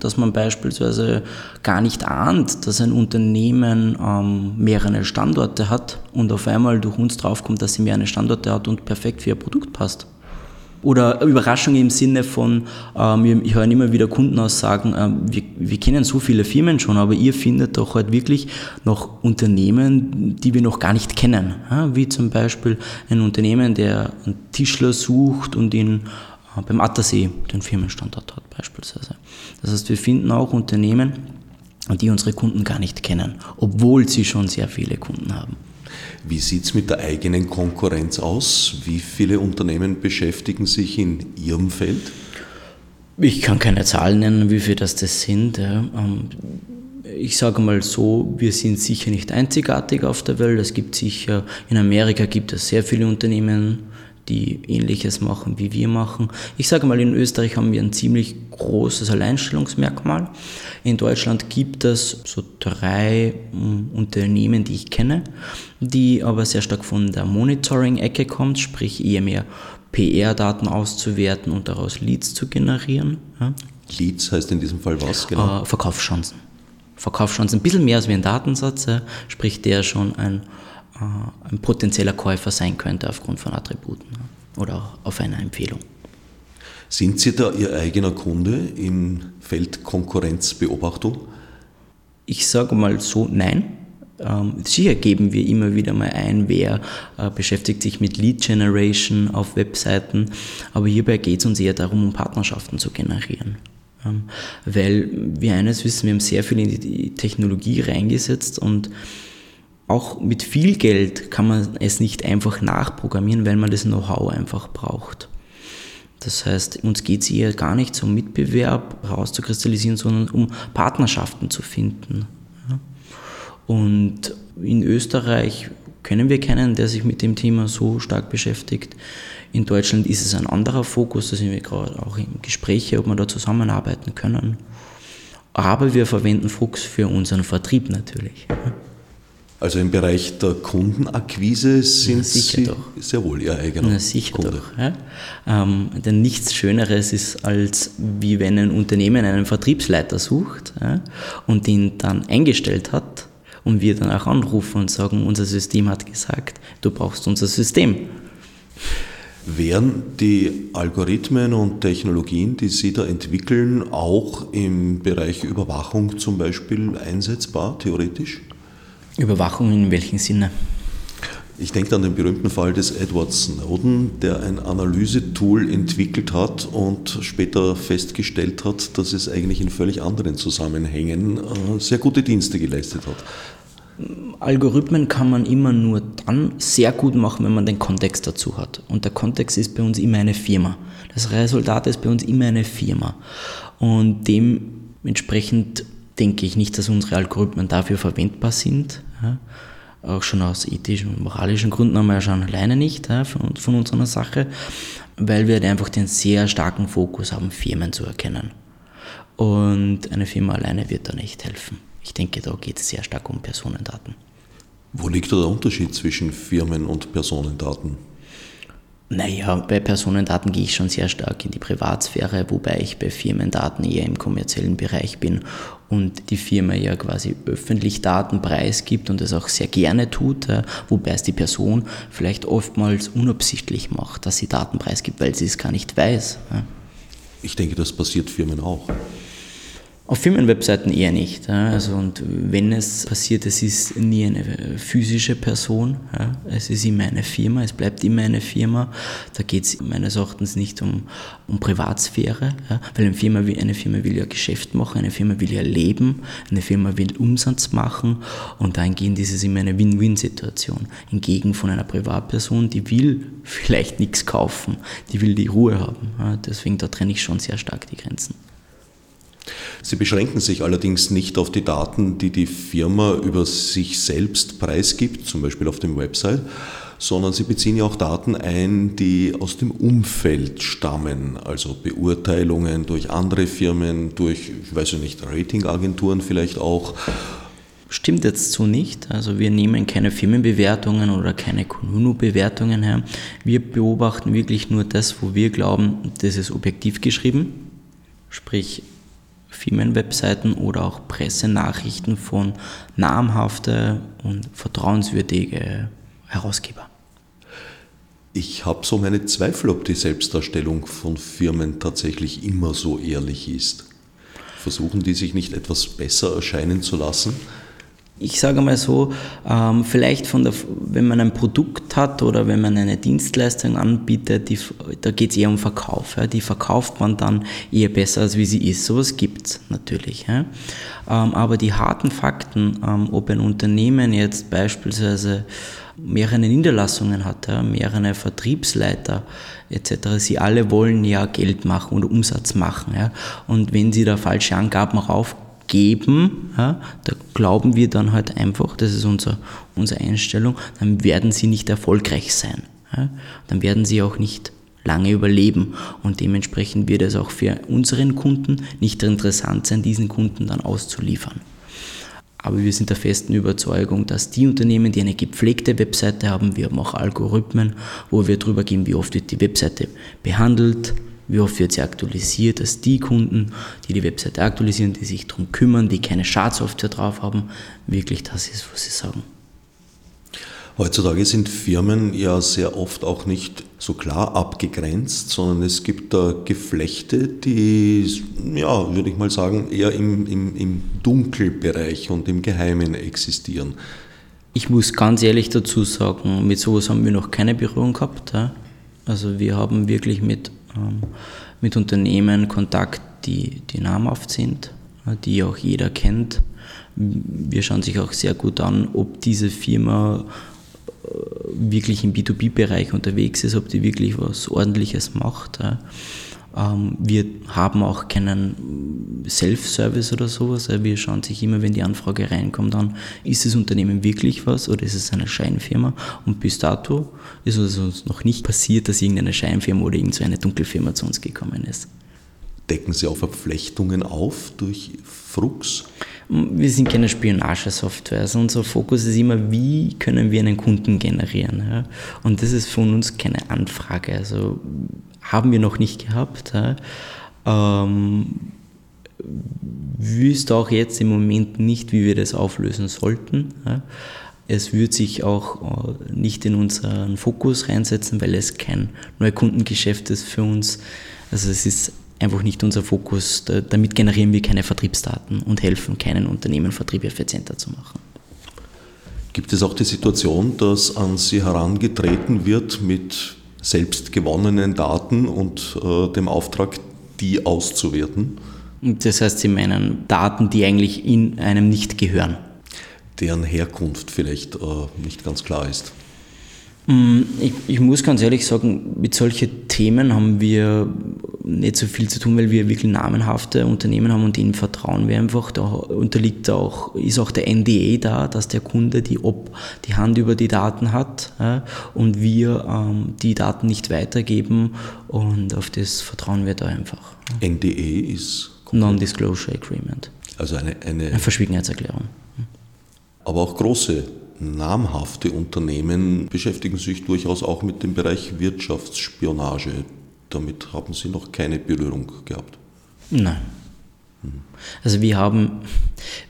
dass man beispielsweise gar nicht ahnt, dass ein Unternehmen ähm, mehrere Standorte hat und auf einmal durch uns draufkommt, dass sie mehrere Standorte hat und perfekt für ihr Produkt passt. Oder Überraschung im Sinne von, ähm, ich höre immer wieder Kundenaussagen, ähm, wir, wir kennen so viele Firmen schon, aber ihr findet doch halt wirklich noch Unternehmen, die wir noch gar nicht kennen. Ja? Wie zum Beispiel ein Unternehmen, der einen Tischler sucht und ihn äh, beim Attersee den Firmenstandort hat beispielsweise. Das heißt, wir finden auch Unternehmen, die unsere Kunden gar nicht kennen, obwohl sie schon sehr viele Kunden haben. Wie sieht es mit der eigenen Konkurrenz aus? Wie viele Unternehmen beschäftigen sich in Ihrem Feld? Ich kann keine Zahlen nennen, wie viele das, das sind. Ähm, ich sage mal so, wir sind sicher nicht einzigartig auf der Welt. Es gibt sicher, in Amerika gibt es sehr viele Unternehmen, die ähnliches machen, wie wir machen. Ich sage mal, in Österreich haben wir ein ziemlich großes Alleinstellungsmerkmal. In Deutschland gibt es so drei hm, Unternehmen, die ich kenne, die aber sehr stark von der Monitoring-Ecke kommt, sprich eher mehr PR-Daten auszuwerten und daraus Leads zu generieren. Ja. Leads heißt in diesem Fall was genau? Äh, Verkaufschancen. Verkaufschancen, ein bisschen mehr als wie ein Datensatz, ja, sprich der schon ein ein potenzieller Käufer sein könnte aufgrund von Attributen oder auf einer Empfehlung. Sind Sie da Ihr eigener Kunde im Feld Konkurrenzbeobachtung? Ich sage mal so, nein. Ähm, sicher geben wir immer wieder mal ein, wer äh, beschäftigt sich mit Lead Generation auf Webseiten, aber hierbei geht es uns eher darum, um Partnerschaften zu generieren. Ähm, weil wir eines wissen, wir haben sehr viel in die Technologie reingesetzt und auch mit viel Geld kann man es nicht einfach nachprogrammieren, weil man das Know-how einfach braucht. Das heißt, uns geht es eher gar nicht um Mitbewerb herauszukristallisieren, sondern um Partnerschaften zu finden. Und in Österreich kennen wir keinen, der sich mit dem Thema so stark beschäftigt. In Deutschland ist es ein anderer Fokus, da sind wir gerade auch im Gespräch, ob wir da zusammenarbeiten können. Aber wir verwenden Fuchs für unseren Vertrieb natürlich. Also im Bereich der Kundenakquise sind Sie doch. sehr wohl Ihr eigener Na, sicher Kunde. Doch, ja. ähm, denn nichts Schöneres ist, als wie wenn ein Unternehmen einen Vertriebsleiter sucht ja, und ihn dann eingestellt hat und wir dann auch anrufen und sagen, unser System hat gesagt, du brauchst unser System. Wären die Algorithmen und Technologien, die Sie da entwickeln, auch im Bereich Überwachung zum Beispiel einsetzbar, theoretisch? Überwachung in welchem Sinne? Ich denke an den berühmten Fall des Edward Snowden, der ein Analysetool entwickelt hat und später festgestellt hat, dass es eigentlich in völlig anderen Zusammenhängen äh, sehr gute Dienste geleistet hat. Algorithmen kann man immer nur dann sehr gut machen, wenn man den Kontext dazu hat. Und der Kontext ist bei uns immer eine Firma. Das Resultat ist bei uns immer eine Firma. Und dementsprechend denke ich nicht, dass unsere Algorithmen dafür verwendbar sind. Ja. Auch schon aus ethischen und moralischen Gründen haben wir ja schon alleine nicht ja, von, von unserer Sache, weil wir halt einfach den sehr starken Fokus haben, Firmen zu erkennen. Und eine Firma alleine wird da nicht helfen. Ich denke, da geht es sehr stark um Personendaten. Wo liegt da der Unterschied zwischen Firmen und Personendaten? Naja, bei Personendaten gehe ich schon sehr stark in die Privatsphäre, wobei ich bei Firmendaten eher im kommerziellen Bereich bin und die Firma ja quasi öffentlich Daten preisgibt und das auch sehr gerne tut, wobei es die Person vielleicht oftmals unabsichtlich macht, dass sie Daten preisgibt, weil sie es gar nicht weiß. Ich denke, das passiert Firmen auch. Auf Firmenwebseiten eher nicht. Also und wenn es passiert, es ist nie eine physische Person. Es ist immer eine Firma, es bleibt immer eine Firma. Da geht es meines Erachtens nicht um, um Privatsphäre, weil eine Firma, eine Firma will ja Geschäft machen, eine Firma will ja leben, eine Firma will Umsatz machen und dahingehend ist es immer eine Win-Win-Situation. Hingegen von einer Privatperson, die will vielleicht nichts kaufen, die will die Ruhe haben. Deswegen da trenne ich schon sehr stark die Grenzen. Sie beschränken sich allerdings nicht auf die Daten, die die Firma über sich selbst preisgibt, zum Beispiel auf dem Website, sondern Sie beziehen ja auch Daten ein, die aus dem Umfeld stammen, also Beurteilungen durch andere Firmen, durch, ich weiß nicht, Ratingagenturen vielleicht auch. Stimmt jetzt so nicht. Also wir nehmen keine Firmenbewertungen oder keine Kununu-Bewertungen her. Wir beobachten wirklich nur das, wo wir glauben, das ist objektiv geschrieben. Sprich, Firmenwebseiten oder auch Pressenachrichten von namhaften und vertrauenswürdigen Herausgeber. Ich habe so meine Zweifel, ob die Selbstdarstellung von Firmen tatsächlich immer so ehrlich ist. Versuchen die sich nicht etwas besser erscheinen zu lassen? Ich sage mal so, ähm, vielleicht von der, wenn man ein Produkt hat oder wenn man eine Dienstleistung anbietet, die, da geht es eher um Verkauf. Ja. Die verkauft man dann eher besser, als wie sie ist. Sowas gibt es natürlich. Ja. Ähm, aber die harten Fakten, ähm, ob ein Unternehmen jetzt beispielsweise mehrere Niederlassungen hat, ja, mehrere Vertriebsleiter etc., sie alle wollen ja Geld machen oder Umsatz machen. Ja. Und wenn sie da falsche Angaben rauf geben, ja, da glauben wir dann halt einfach, das ist unser, unsere Einstellung, dann werden sie nicht erfolgreich sein. Ja. Dann werden sie auch nicht lange überleben und dementsprechend wird es auch für unseren Kunden nicht interessant sein, diesen Kunden dann auszuliefern. Aber wir sind der festen Überzeugung, dass die Unternehmen, die eine gepflegte Webseite haben, wir haben auch Algorithmen, wo wir drüber gehen, wie oft wird die Webseite behandelt, wie oft wird sie aktualisiert, dass die Kunden, die die Webseite aktualisieren, die sich darum kümmern, die keine Schadsoftware drauf haben, wirklich das ist, was sie sagen. Heutzutage sind Firmen ja sehr oft auch nicht so klar abgegrenzt, sondern es gibt da Geflechte, die, ja, würde ich mal sagen, eher im, im, im Dunkelbereich und im Geheimen existieren. Ich muss ganz ehrlich dazu sagen, mit sowas haben wir noch keine Berührung gehabt. Also wir haben wirklich mit mit Unternehmen Kontakt, die, die namhaft sind, äh, die auch jeder kennt. Wir schauen sich auch sehr gut an, ob diese Firma äh, wirklich im B2B-Bereich unterwegs ist, ob die wirklich was Ordentliches macht. Ähm, wir haben auch keinen Self-Service oder sowas. Wir schauen sich immer, wenn die Anfrage reinkommt, an, ist das Unternehmen wirklich was oder ist es eine Scheinfirma? Und bis dato ist es uns noch nicht passiert, dass irgendeine Scheinfirma oder irgendeine Dunkelfirma zu uns gekommen ist. Decken Sie auch Verflechtungen auf durch Frux? Wir sind keine Spionagesoftware. Also unser Fokus ist immer, wie können wir einen Kunden generieren. Ja? Und das ist von uns keine Anfrage. Also haben wir noch nicht gehabt. Ja? Ähm, wüsste auch jetzt im Moment nicht, wie wir das auflösen sollten. Ja? Es wird sich auch äh, nicht in unseren Fokus reinsetzen, weil es kein Neukundengeschäft ist für uns. Also es ist einfach nicht unser Fokus. Damit generieren wir keine Vertriebsdaten und helfen keinen Unternehmen, Vertrieb effizienter zu machen. Gibt es auch die Situation, dass an Sie herangetreten wird mit selbst gewonnenen Daten und äh, dem Auftrag, die auszuwerten? Das heißt, Sie meinen Daten, die eigentlich in einem nicht gehören? Deren Herkunft vielleicht äh, nicht ganz klar ist. Mm, ich, ich, muss ganz ehrlich sagen, mit solchen Themen haben wir nicht so viel zu tun, weil wir wirklich namenhafte Unternehmen haben und ihnen vertrauen wir einfach. Da unterliegt auch, ist auch der NDE da, dass der Kunde die, ob, die Hand über die Daten hat ja, und wir ähm, die Daten nicht weitergeben und auf das vertrauen wir da einfach. NDE ist? Non-Disclosure Agreement. Also eine, eine, eine Verschwiegenheitserklärung. Aber auch große namhafte Unternehmen beschäftigen sich durchaus auch mit dem Bereich Wirtschaftsspionage. Damit haben Sie noch keine Berührung gehabt? Nein. Also wir haben,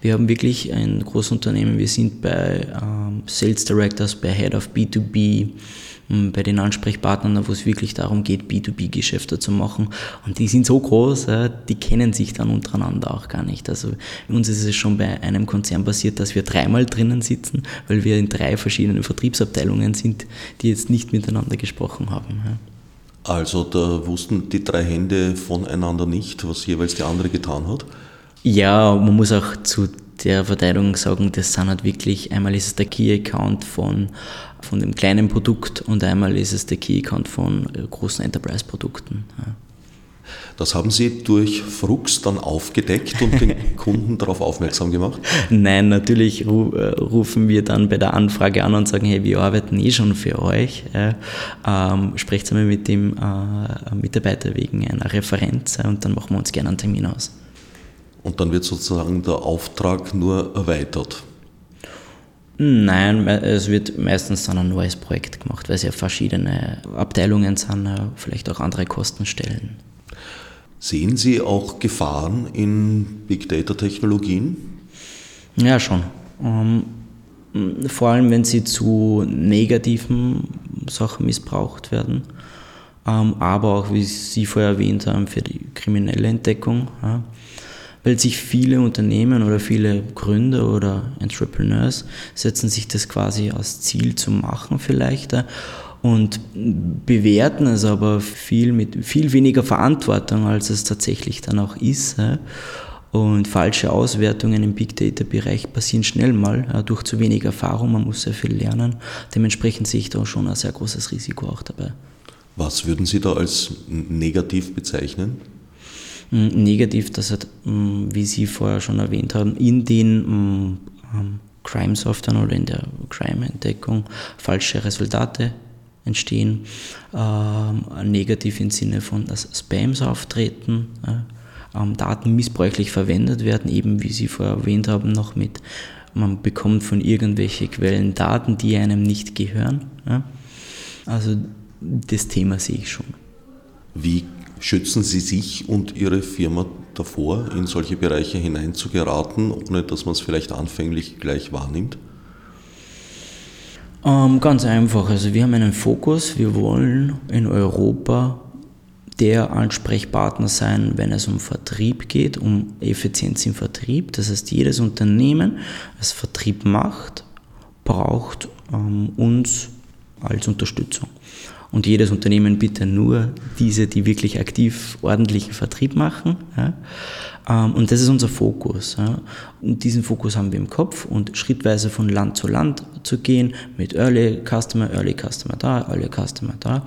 wir haben wirklich ein großes Unternehmen. Wir sind bei ähm, Sales Directors, bei Head of B2B, ähm, bei den Ansprechpartnern, wo es wirklich darum geht, B2B-Geschäfte zu machen. Und die sind so groß, die kennen sich dann untereinander auch gar nicht. Also uns ist es schon bei einem Konzern passiert, dass wir dreimal drinnen sitzen, weil wir in drei verschiedenen Vertriebsabteilungen sind, die jetzt nicht miteinander gesprochen haben. Also da wussten die drei Hände voneinander nicht, was jeweils der andere getan hat? Ja, man muss auch zu der Verteidigung sagen, das sind halt wirklich, einmal ist es der Key-Account von, von dem kleinen Produkt und einmal ist es der Key-Account von äh, großen Enterprise-Produkten. Ja. Das haben Sie durch Frux dann aufgedeckt und den Kunden darauf aufmerksam gemacht? Nein, natürlich äh, rufen wir dann bei der Anfrage an und sagen, hey, wir arbeiten eh schon für euch. Ähm, sprecht einmal mit dem äh, Mitarbeiter wegen einer Referenz und dann machen wir uns gerne einen Termin aus. Und dann wird sozusagen der Auftrag nur erweitert. Nein, es wird meistens dann ein neues Projekt gemacht, weil es ja verschiedene Abteilungen sind, vielleicht auch andere Kostenstellen. Sehen Sie auch Gefahren in Big Data-Technologien? Ja, schon. Ähm, vor allem, wenn sie zu negativen Sachen missbraucht werden, ähm, aber auch, wie Sie vorher erwähnt haben, für die kriminelle Entdeckung. Ja weil sich viele Unternehmen oder viele Gründer oder Entrepreneurs setzen sich das quasi als Ziel zu machen vielleicht äh, und bewerten es aber viel mit viel weniger Verantwortung, als es tatsächlich dann auch ist. Und falsche Auswertungen im Big Data-Bereich passieren schnell mal durch zu wenig Erfahrung. Man muss sehr viel lernen. Dementsprechend sehe ich da schon ein sehr großes Risiko auch dabei. Was würden Sie da als negativ bezeichnen? negativ, dass halt, wie Sie vorher schon erwähnt haben, in den Crime-Software oder in der Crime-Entdeckung falsche Resultate entstehen, ähm, negativ im Sinne von, dass Spams auftreten, ähm, Daten missbräuchlich verwendet werden, eben wie Sie vorher erwähnt haben, noch mit, man bekommt von irgendwelchen Quellen Daten, die einem nicht gehören. Also das Thema sehe ich schon. Wie Schützen Sie sich und Ihre Firma davor, in solche Bereiche hineinzugeraten, ohne dass man es vielleicht anfänglich gleich wahrnimmt? Ähm, ganz einfach. Also wir haben einen Fokus. Wir wollen in Europa der Ansprechpartner sein, wenn es um Vertrieb geht, um Effizienz im Vertrieb. Das heißt, jedes Unternehmen, das Vertrieb macht, braucht ähm, uns als Unterstützung und jedes Unternehmen bitte nur diese, die wirklich aktiv ordentlichen Vertrieb machen. Ja. Ähm, und das ist unser Fokus. Ja. Und diesen Fokus haben wir im Kopf und schrittweise von Land zu Land zu gehen mit Early Customer, Early Customer da, Early Customer da.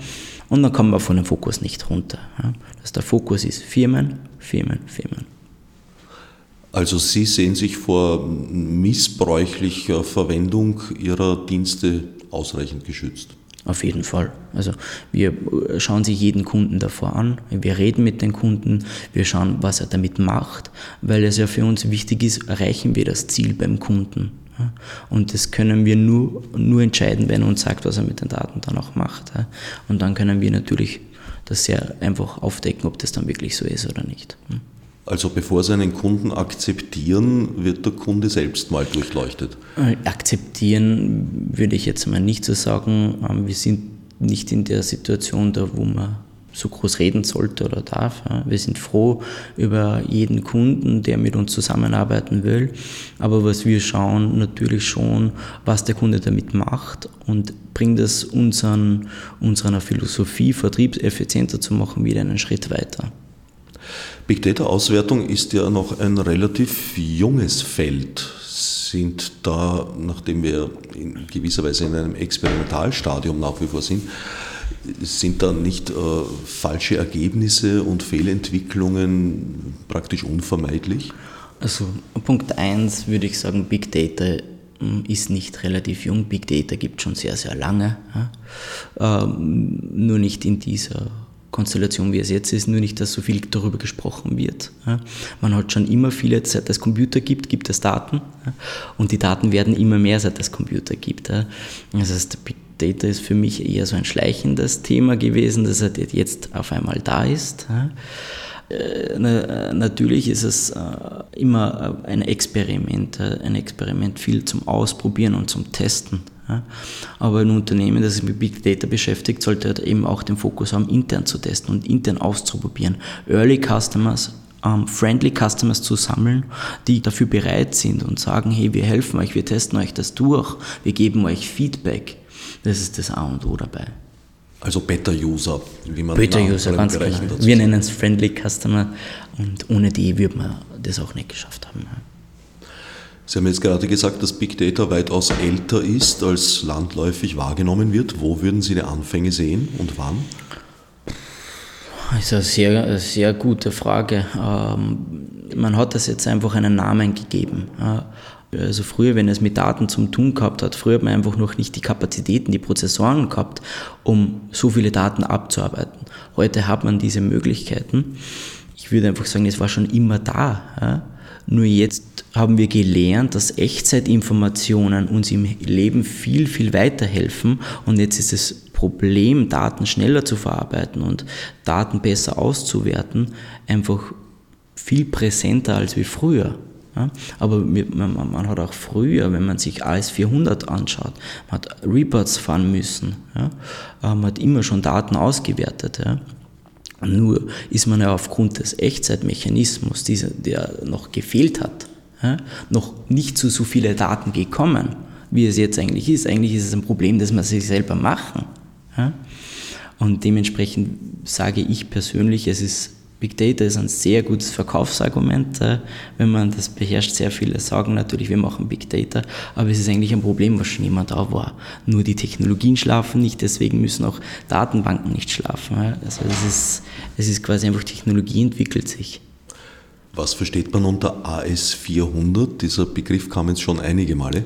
Und dann kommen wir von dem Fokus nicht runter. Ja. Das der Fokus ist Firmen, Firmen, Firmen. Also Sie sehen sich vor missbräuchlicher Verwendung Ihrer Dienste ausreichend geschützt? Auf jeden Fall. Also wir schauen sich jeden Kunden davor an, wir reden mit den Kunden, wir schauen, was er damit macht, weil es ja für uns wichtig ist, erreichen wir das Ziel beim Kunden. Und das können wir nur, nur entscheiden, wenn er uns sagt, was er mit den Daten dann auch macht. Und dann können wir natürlich das sehr einfach aufdecken, ob das dann wirklich so ist oder nicht. Also bevor Sie einen Kunden akzeptieren, wird der Kunde selbst mal durchleuchtet? Äh, akzeptieren würde ich jetzt mal nicht so sagen. Ähm, wir sind nicht in der Situation da, wo man so groß reden sollte oder darf. Wir sind froh über jeden Kunden, der mit uns zusammenarbeiten will. Aber was wir schauen, natürlich schon, was der Kunde damit macht und bringt es unseren, unserer Philosophie, Vertrieb effizienter zu machen, wieder einen Schritt weiter. Big Data Auswertung ist ja noch ein relativ junges Feld. Sind da, nachdem wir in gewisser Weise in einem Experimentalstadium nach wie vor sind, sind da nicht äh, falsche Ergebnisse und Fehlentwicklungen praktisch unvermeidlich? Also Punkt 1 würde ich sagen, Big Data hm, ist nicht relativ jung. Big Data gibt es schon sehr, sehr lange. Ja? Ähm, nur nicht in dieser Konstellation, wie es jetzt ist, nur nicht, dass so viel darüber gesprochen wird. Man hat schon immer viele, seit es Computer gibt, gibt es Daten und die Daten werden immer mehr, seit es Computer gibt. Das heißt, Big Data ist für mich eher so ein schleichendes Thema gewesen, dass er jetzt auf einmal da ist. Äh, na, natürlich ist es äh, immer ein Experiment, äh, ein Experiment viel zum Ausprobieren und zum Testen. Aber ein Unternehmen, das sich mit Big Data beschäftigt, sollte halt eben auch den Fokus haben, intern zu testen und intern auszuprobieren. Early Customers ähm, friendly Customers zu sammeln, die dafür bereit sind und sagen, hey, wir helfen euch, wir testen euch das durch, wir geben euch Feedback. Das ist das A und O dabei. Also Beta-User, wie man Beta-User, ganz genau. Wir nennen es Friendly Customer und ohne die würde man das auch nicht geschafft haben. Sie haben jetzt gerade gesagt, dass Big Data weitaus älter ist, als landläufig wahrgenommen wird. Wo würden Sie die Anfänge sehen und wann? Das ist eine sehr, sehr gute Frage. Ähm, man hat das jetzt einfach einen Namen gegeben. Also früher, wenn es mit Daten zum tun gehabt hat, früher hat man einfach noch nicht die Kapazitäten, die Prozessoren gehabt, um so viele Daten abzuarbeiten. Heute hat man diese Möglichkeiten. Ich würde einfach sagen, es war schon immer da. Nur jetzt haben wir gelernt, dass Echtzeitinformationen uns im Leben viel, viel weiterhelfen. Und jetzt ist das Problem, Daten schneller zu verarbeiten und Daten besser auszuwerten, einfach viel präsenter als wie früher. Ja, aber man, hat auch früher, wenn man sich AS400 anschaut, man hat Reports fahren müssen, ja, man hat immer schon Daten ausgewertet. Ja. Nur ist man ja aufgrund des Echtzeitmechanismus, dieser, der noch gefehlt hat, noch nicht zu so viele Daten gekommen, wie es jetzt eigentlich ist. Eigentlich ist es ein Problem, das man sich selber machen. Und dementsprechend sage ich persönlich, es ist Big Data ist ein sehr gutes Verkaufsargument, äh, wenn man das beherrscht. Sehr viele sagen natürlich, wir machen Big Data, aber es ist eigentlich ein Problem, was schon immer da war. Nur die Technologien schlafen nicht, deswegen müssen auch Datenbanken nicht schlafen. Also es ist, es ist quasi einfach, Technologie entwickelt sich. Was versteht man unter AS400? Dieser Begriff kam jetzt schon einige Male.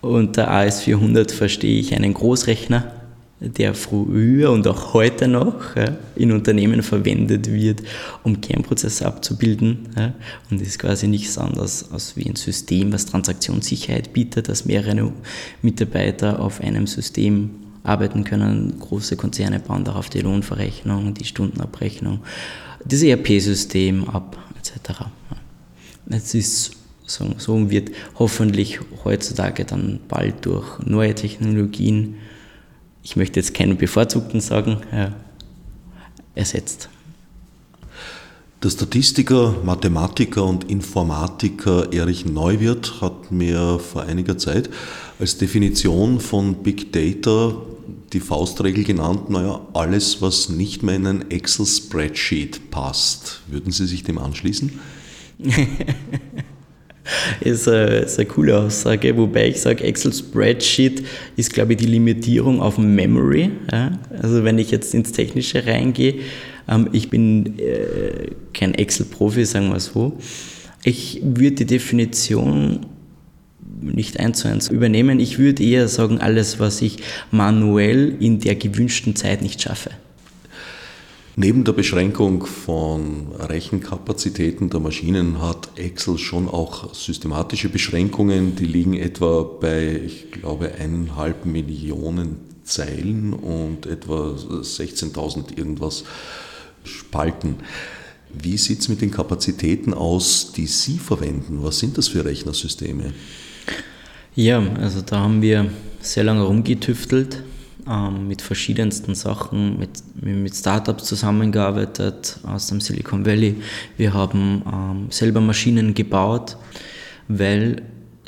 Unter AS400 verstehe ich einen Großrechner, der früher und auch heute noch in Unternehmen verwendet wird, um Kernprozesse abzubilden und ist quasi nichts anderes als wie ein System, was Transaktionssicherheit bietet, dass mehrere Mitarbeiter auf einem System arbeiten können. Große Konzerne bauen darauf die Lohnverrechnung, die Stundenabrechnung, das ERP-System ab etc. Es ist so, so wird hoffentlich heutzutage dann bald durch neue Technologien ich möchte jetzt keinen bevorzugten sagen, äh, ersetzt. Der Statistiker, Mathematiker und Informatiker Erich Neuwirth hat mir vor einiger Zeit als Definition von Big Data die Faustregel genannt, naja, alles, was nicht mehr in ein Excel-Spreadsheet passt. Würden Sie sich dem anschließen? ist eine, ist eine coole Aussage, wobei ich sage, Excel Spreadsheet ist, glaube ich, die Limitierung auf Memory. Ja? Also wenn ich jetzt ins Technische reingehe, ähm, ich bin äh, kein Excel-Profi, sagen wir so. Ich würde die Definition nicht eins zu eins übernehmen. Ich würde eher sagen, alles, was ich manuell in der gewünschten Zeit nicht schaffe. Neben der Beschränkung von Rechenkapazitäten der Maschinen hat Excel schon auch systematische Beschränkungen. Die liegen etwa bei, ich glaube, eineinhalb Millionen Zeilen und etwa 16.000 irgendwas Spalten. Wie sieht es mit den Kapazitäten aus, die Sie verwenden? Was sind das für Rechnersysteme? Ja, also da haben wir sehr lange rumgetüftelt ähm, mit verschiedensten Sachen, mit, mit Startups zusammengearbeitet aus dem Silicon Valley. Wir haben ähm, selber Maschinen gebaut, weil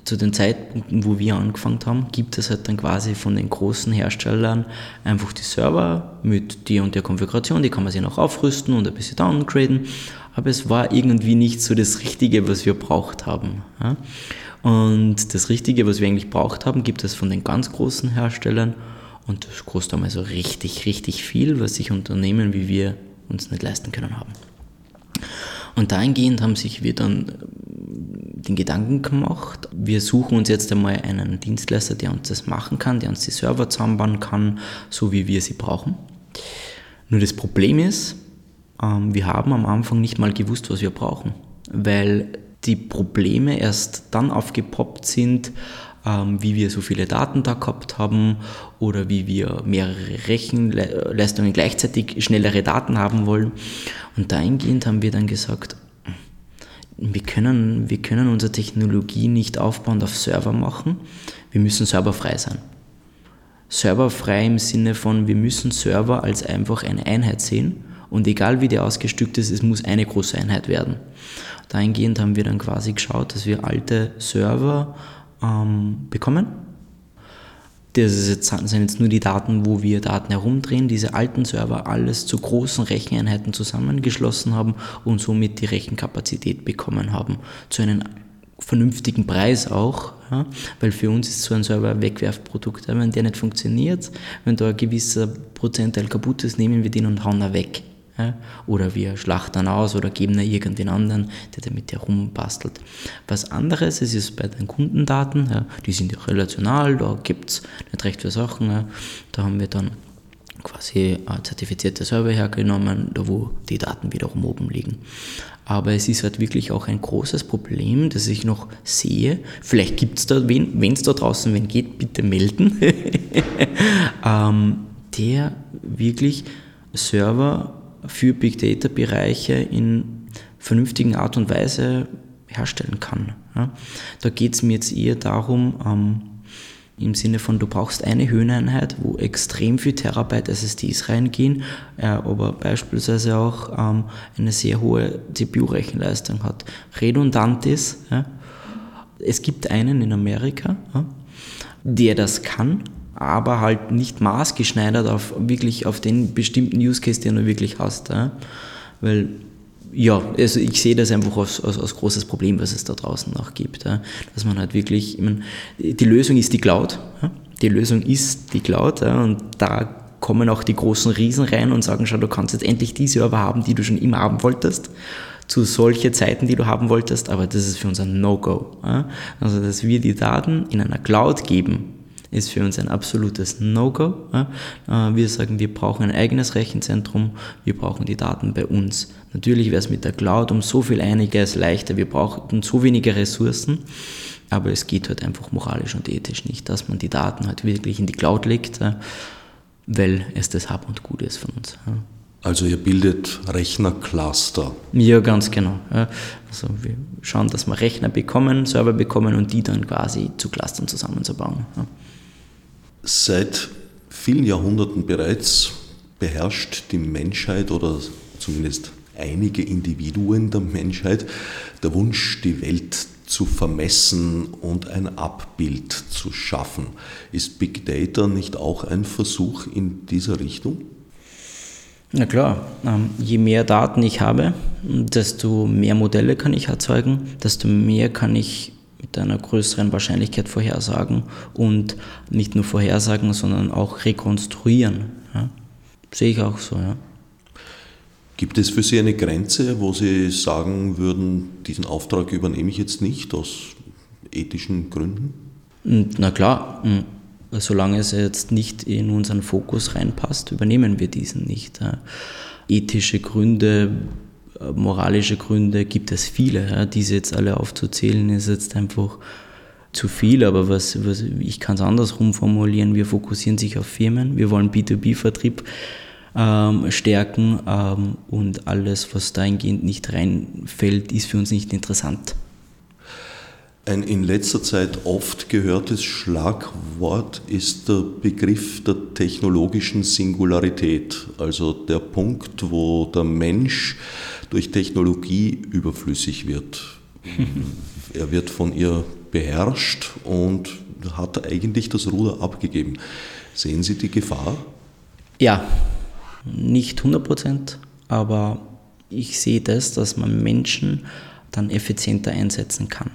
zu den Zeitpunkten, wo wir angefangen haben, gibt es halt dann quasi von den großen Herstellern einfach die Server mit der und der Konfiguration, die kann man sich noch aufrüsten und ein bisschen downgraden, aber es war irgendwie nicht so das Richtige, was wir braucht haben. Und das Richtige, was wir eigentlich braucht haben, gibt es von den ganz großen Herstellern und das kostet einmal so richtig, richtig viel, was sich Unternehmen wie wir uns nicht leisten können haben. Und dahingehend haben sich wir dann äh, den Gedanken gemacht, wir suchen uns jetzt einmal einen Dienstleister, der uns das machen kann, der uns die Server zusammenbauen kann, so wie wir sie brauchen. Nur das Problem ist, ähm, wir haben am Anfang nicht mal gewusst, was wir brauchen, weil die Probleme erst dann aufgepoppt sind, wie wir so viele Daten da gehabt haben oder wie wir mehrere Rechenleistungen gleichzeitig schnellere Daten haben wollen. Und dahingehend haben wir dann gesagt, wir können, wir können unsere Technologie nicht aufbauend auf Server machen, wir müssen serverfrei sein. Serverfrei im Sinne von, wir müssen Server als einfach eine Einheit sehen und egal wie der ausgestückt ist, es muss eine große Einheit werden. Dahingehend haben wir dann quasi geschaut, dass wir alte Server ähm, bekommen. Das sind jetzt nur die Daten, wo wir Daten herumdrehen, diese alten Server alles zu großen Recheneinheiten zusammengeschlossen haben und somit die Rechenkapazität bekommen haben. Zu einem vernünftigen Preis auch, ja, weil für uns ist so ein Server ein Wegwerfprodukt. Wenn der nicht funktioniert, wenn da ein gewisser Prozentteil kaputt ist, nehmen wir den und hauen er weg. Ja? Oder wir schlachten aus oder geben ihn irgendeinen anderen, der damit herumbastelt. Was anderes ist es bei den Kundendaten, ja, die sind ja relational, da gibt es nicht recht viele Sachen. Ja. Da haben wir dann quasi zertifizierte Server hergenommen, da wo die Daten wiederum oben liegen. Aber es ist halt wirklich auch ein großes Problem, das ich noch sehe. Vielleicht gibt es da wen, wenn es da draußen wen geht, bitte melden. ähm, der wirklich Server für Big Data Bereiche in vernünftigen Art und Weise herstellen kann. Ja. Da geht es mir jetzt eher darum, ähm, im Sinne von, du brauchst eine Höheneinheit, wo extrem viel Terabyte SSDs reingehen, äh, aber beispielsweise auch ähm, eine sehr hohe CPU-Rechenleistung hat. Redundant ist, ja. es gibt einen in Amerika, ja, der das kann, aber halt nicht maßgeschneidert auf wirklich auf den bestimmten Use Case, den du wirklich hast. Ja? Weil ja, also ich sehe das einfach als, als, als, großes Problem, was es da draußen noch gibt. Ja? Dass man halt wirklich, ich meine, die Lösung ist die Cloud. Ja? Die Lösung ist die Cloud und da kommen auch die großen Riesen rein und sagen, schau, du kannst jetzt endlich die Server haben, die du schon immer haben wolltest zu solchen Zeiten, die du haben wolltest, aber das ist für uns ein No-Go. Also, dass wir die Daten in einer Cloud geben, ist für uns ein absolutes No-Go. Äh, wir sagen, wir brauchen ein eigenes Rechenzentrum, wir brauchen die Daten bei uns. Natürlich wäre es mit der Cloud um so viel einiges leichter, wir brauchen so wenige Ressourcen, aber es geht halt einfach moralisch und ethisch nicht, dass man die Daten halt wirklich in die Cloud legt, weil es das Hab und Gut ist von uns. Also ihr bildet Rechnercluster. Ja, ganz genau. Also wir schauen, dass wir Rechner bekommen, Server bekommen und die dann quasi zu Clustern zusammenzubauen. Seit vielen Jahrhunderten bereits beherrscht die Menschheit oder zumindest einige Individuen der Menschheit der Wunsch, die Welt zu vermessen und ein Abbild zu schaffen. Ist Big Data nicht auch ein Versuch in dieser Richtung? Na klar, ähm, je mehr Daten ich habe, desto mehr Modelle kann ich erzeugen, desto mehr kann ich mit einer größeren Wahrscheinlichkeit vorhersagen und nicht nur vorhersagen, sondern auch rekonstruieren. Ja. Sehe ich auch so, ja. Gibt es für Sie eine Grenze, wo Sie sagen würden, diesen Auftrag übernehme ich jetzt nicht aus ethischen Gründen? Na klar, solange es jetzt nicht in unseren Fokus reinpasst, übernehmen wir diesen nicht. Ethische Gründe moralische Gründe gibt es viele. Ja. Diese jetzt alle aufzuzählen, ist jetzt einfach zu viel, aber was, was ich kann es andersrum formulieren. Wir fokussieren sich auf Firmen, wir wollen B2B-Vertrieb ähm, stärken ähm, und alles, was dahingehend nicht reinfällt, ist für uns nicht interessant. Ein in letzter Zeit oft gehörtes Schlagwort ist der Begriff der technologischen Singularität, also der Punkt, wo der Mensch durch Technologie überflüssig wird. er wird von ihr beherrscht und hat eigentlich das Ruder abgegeben. Sehen Sie die Gefahr? Ja, nicht 100 Prozent, aber ich sehe das, dass man Menschen dann effizienter einsetzen kann.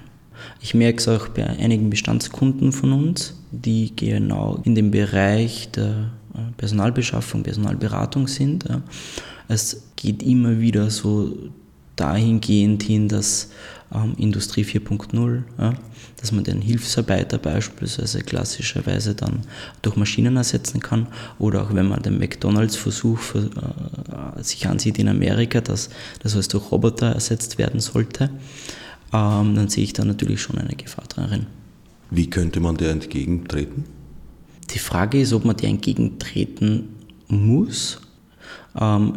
Ich merke es auch bei einigen Bestandskunden von uns, die genau in dem Bereich der äh, Personalbeschaffung, Personalberatung sind. Es geht immer wieder so dahingehend hin, dass ähm, Industrie 4.0, ja, dass man den Hilfsarbeiter beispielsweise klassischerweise dann durch Maschinen ersetzen kann oder auch wenn man den McDonalds-Versuch äh, sich ansieht in Amerika, dass das alles durch Roboter ersetzt werden sollte, ähm, dann sehe ich da natürlich schon eine Gefahr darin. Wie könnte man der entgegentreten? Die Frage ist, ob man der entgegentreten muss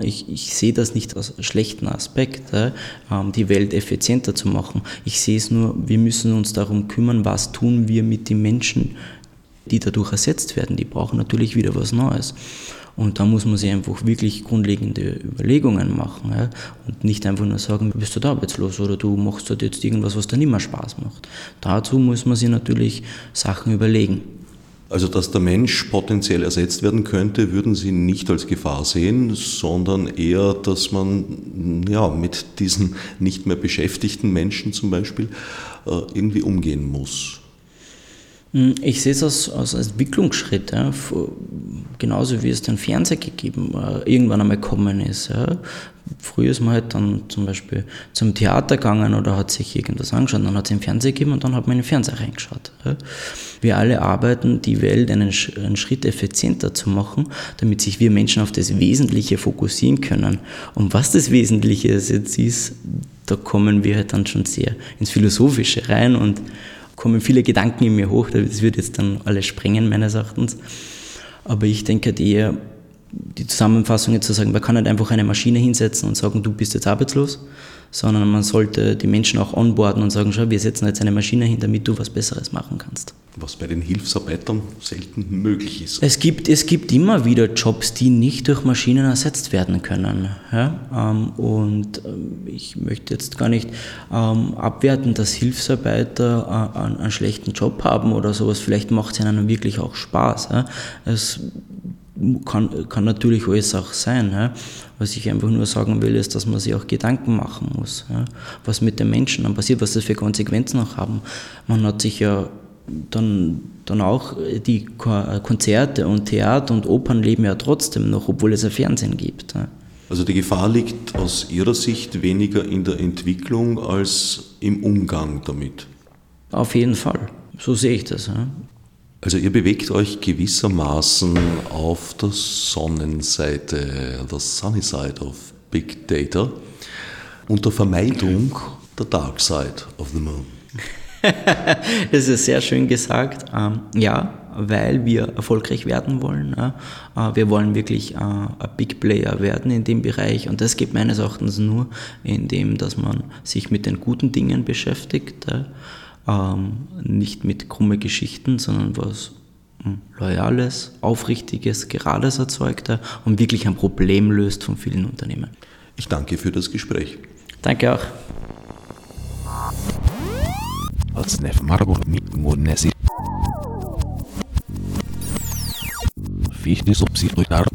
ich, ich sehe das nicht als schlechten Aspekt, ähm, die Welt effizienter zu machen. Ich sehe es nur, wir müssen uns darum kümmern, was tun wir mit den Menschen, die dadurch ersetzt werden. Die brauchen natürlich wieder was Neues. Und da muss man sich einfach wirklich grundlegende Überlegungen machen ja? und nicht einfach nur sagen, bist du da arbeitslos oder du machst dort jetzt irgendwas, was dir nicht mehr Spaß macht. Dazu muss man sich natürlich Sachen überlegen. Also, dass der Mensch potenziell ersetzt werden könnte, würden Sie nicht als Gefahr sehen, sondern eher, dass man ja, mit diesen nicht mehr beschäftigten Menschen zum Beispiel äh, irgendwie umgehen muss. Hm, ich sehe es als, als Entwicklungsschritt, ja, genauso wie es den Fernseher gegeben äh, irgendwann einmal kommen ist. Ja. Früher ist man halt dann zum Beispiel zum Theater gegangen oder hat sich irgendwas angeschaut, dann hat es den Fernseher gegeben und dann hat man in den Fernseher reingeschaut. Wir alle arbeiten, die Welt einen, einen Schritt effizienter zu machen, damit sich wir Menschen auf das Wesentliche fokussieren können. Und was das Wesentliche jetzt ist, da kommen wir halt dann schon sehr ins Philosophische rein und kommen viele Gedanken in mir hoch, das wird jetzt dann alles sprengen meines Erachtens. Aber ich denke halt eher, die Zusammenfassung jetzt zu sagen, man kann nicht einfach eine Maschine hinsetzen und sagen, du bist jetzt arbeitslos, sondern man sollte die Menschen auch onboarden und sagen, schau, wir setzen jetzt eine Maschine hin, damit du was Besseres machen kannst. Was bei den Hilfsarbeitern selten möglich ist. Es gibt, es gibt immer wieder Jobs, die nicht durch Maschinen ersetzt werden können. Ja? Ähm, und ähm, ich möchte jetzt gar nicht ähm, abwerten, dass Hilfsarbeiter äh, einen, schlechten Job haben oder sowas. Vielleicht macht es ihnen wirklich auch Spaß. Es kann, kann natürlich alles auch sein. Ja? Was ich einfach nur sagen will, ist, dass man sich auch Gedanken machen muss, ja? was mit den Menschen dann passiert, was das für Konsequenzen auch haben. Man hat sich ja dann, dann auch die Konzerte und Theater und Opern leben ja trotzdem noch, obwohl es ein Fernsehen gibt. Ja? Also die Gefahr liegt aus Ihrer Sicht weniger in der Entwicklung als im Umgang damit. Auf jeden Fall, so sehe ich das. Also ihr bewegt euch gewissermaßen auf der Sonnenseite, der Sunny Side of Big Data, unter Vermeidung der Dark Side of the Moon. das ist sehr schön gesagt. Ähm, ja, weil wir erfolgreich werden wollen. Äh, wir wollen wirklich äh, ein Big Player werden in dem Bereich und das geht meines Erachtens nur, indem dass man sich mit den guten Dingen beschäftigt ähm, nicht mit krumme Geschichten, sondern was hm, Loyales, Aufrichtiges, Gerades erzeugt und wirklich ein Problem löst von vielen Unternehmen. Ich danke für das Gespräch. Danke auch. Fichte subsidiar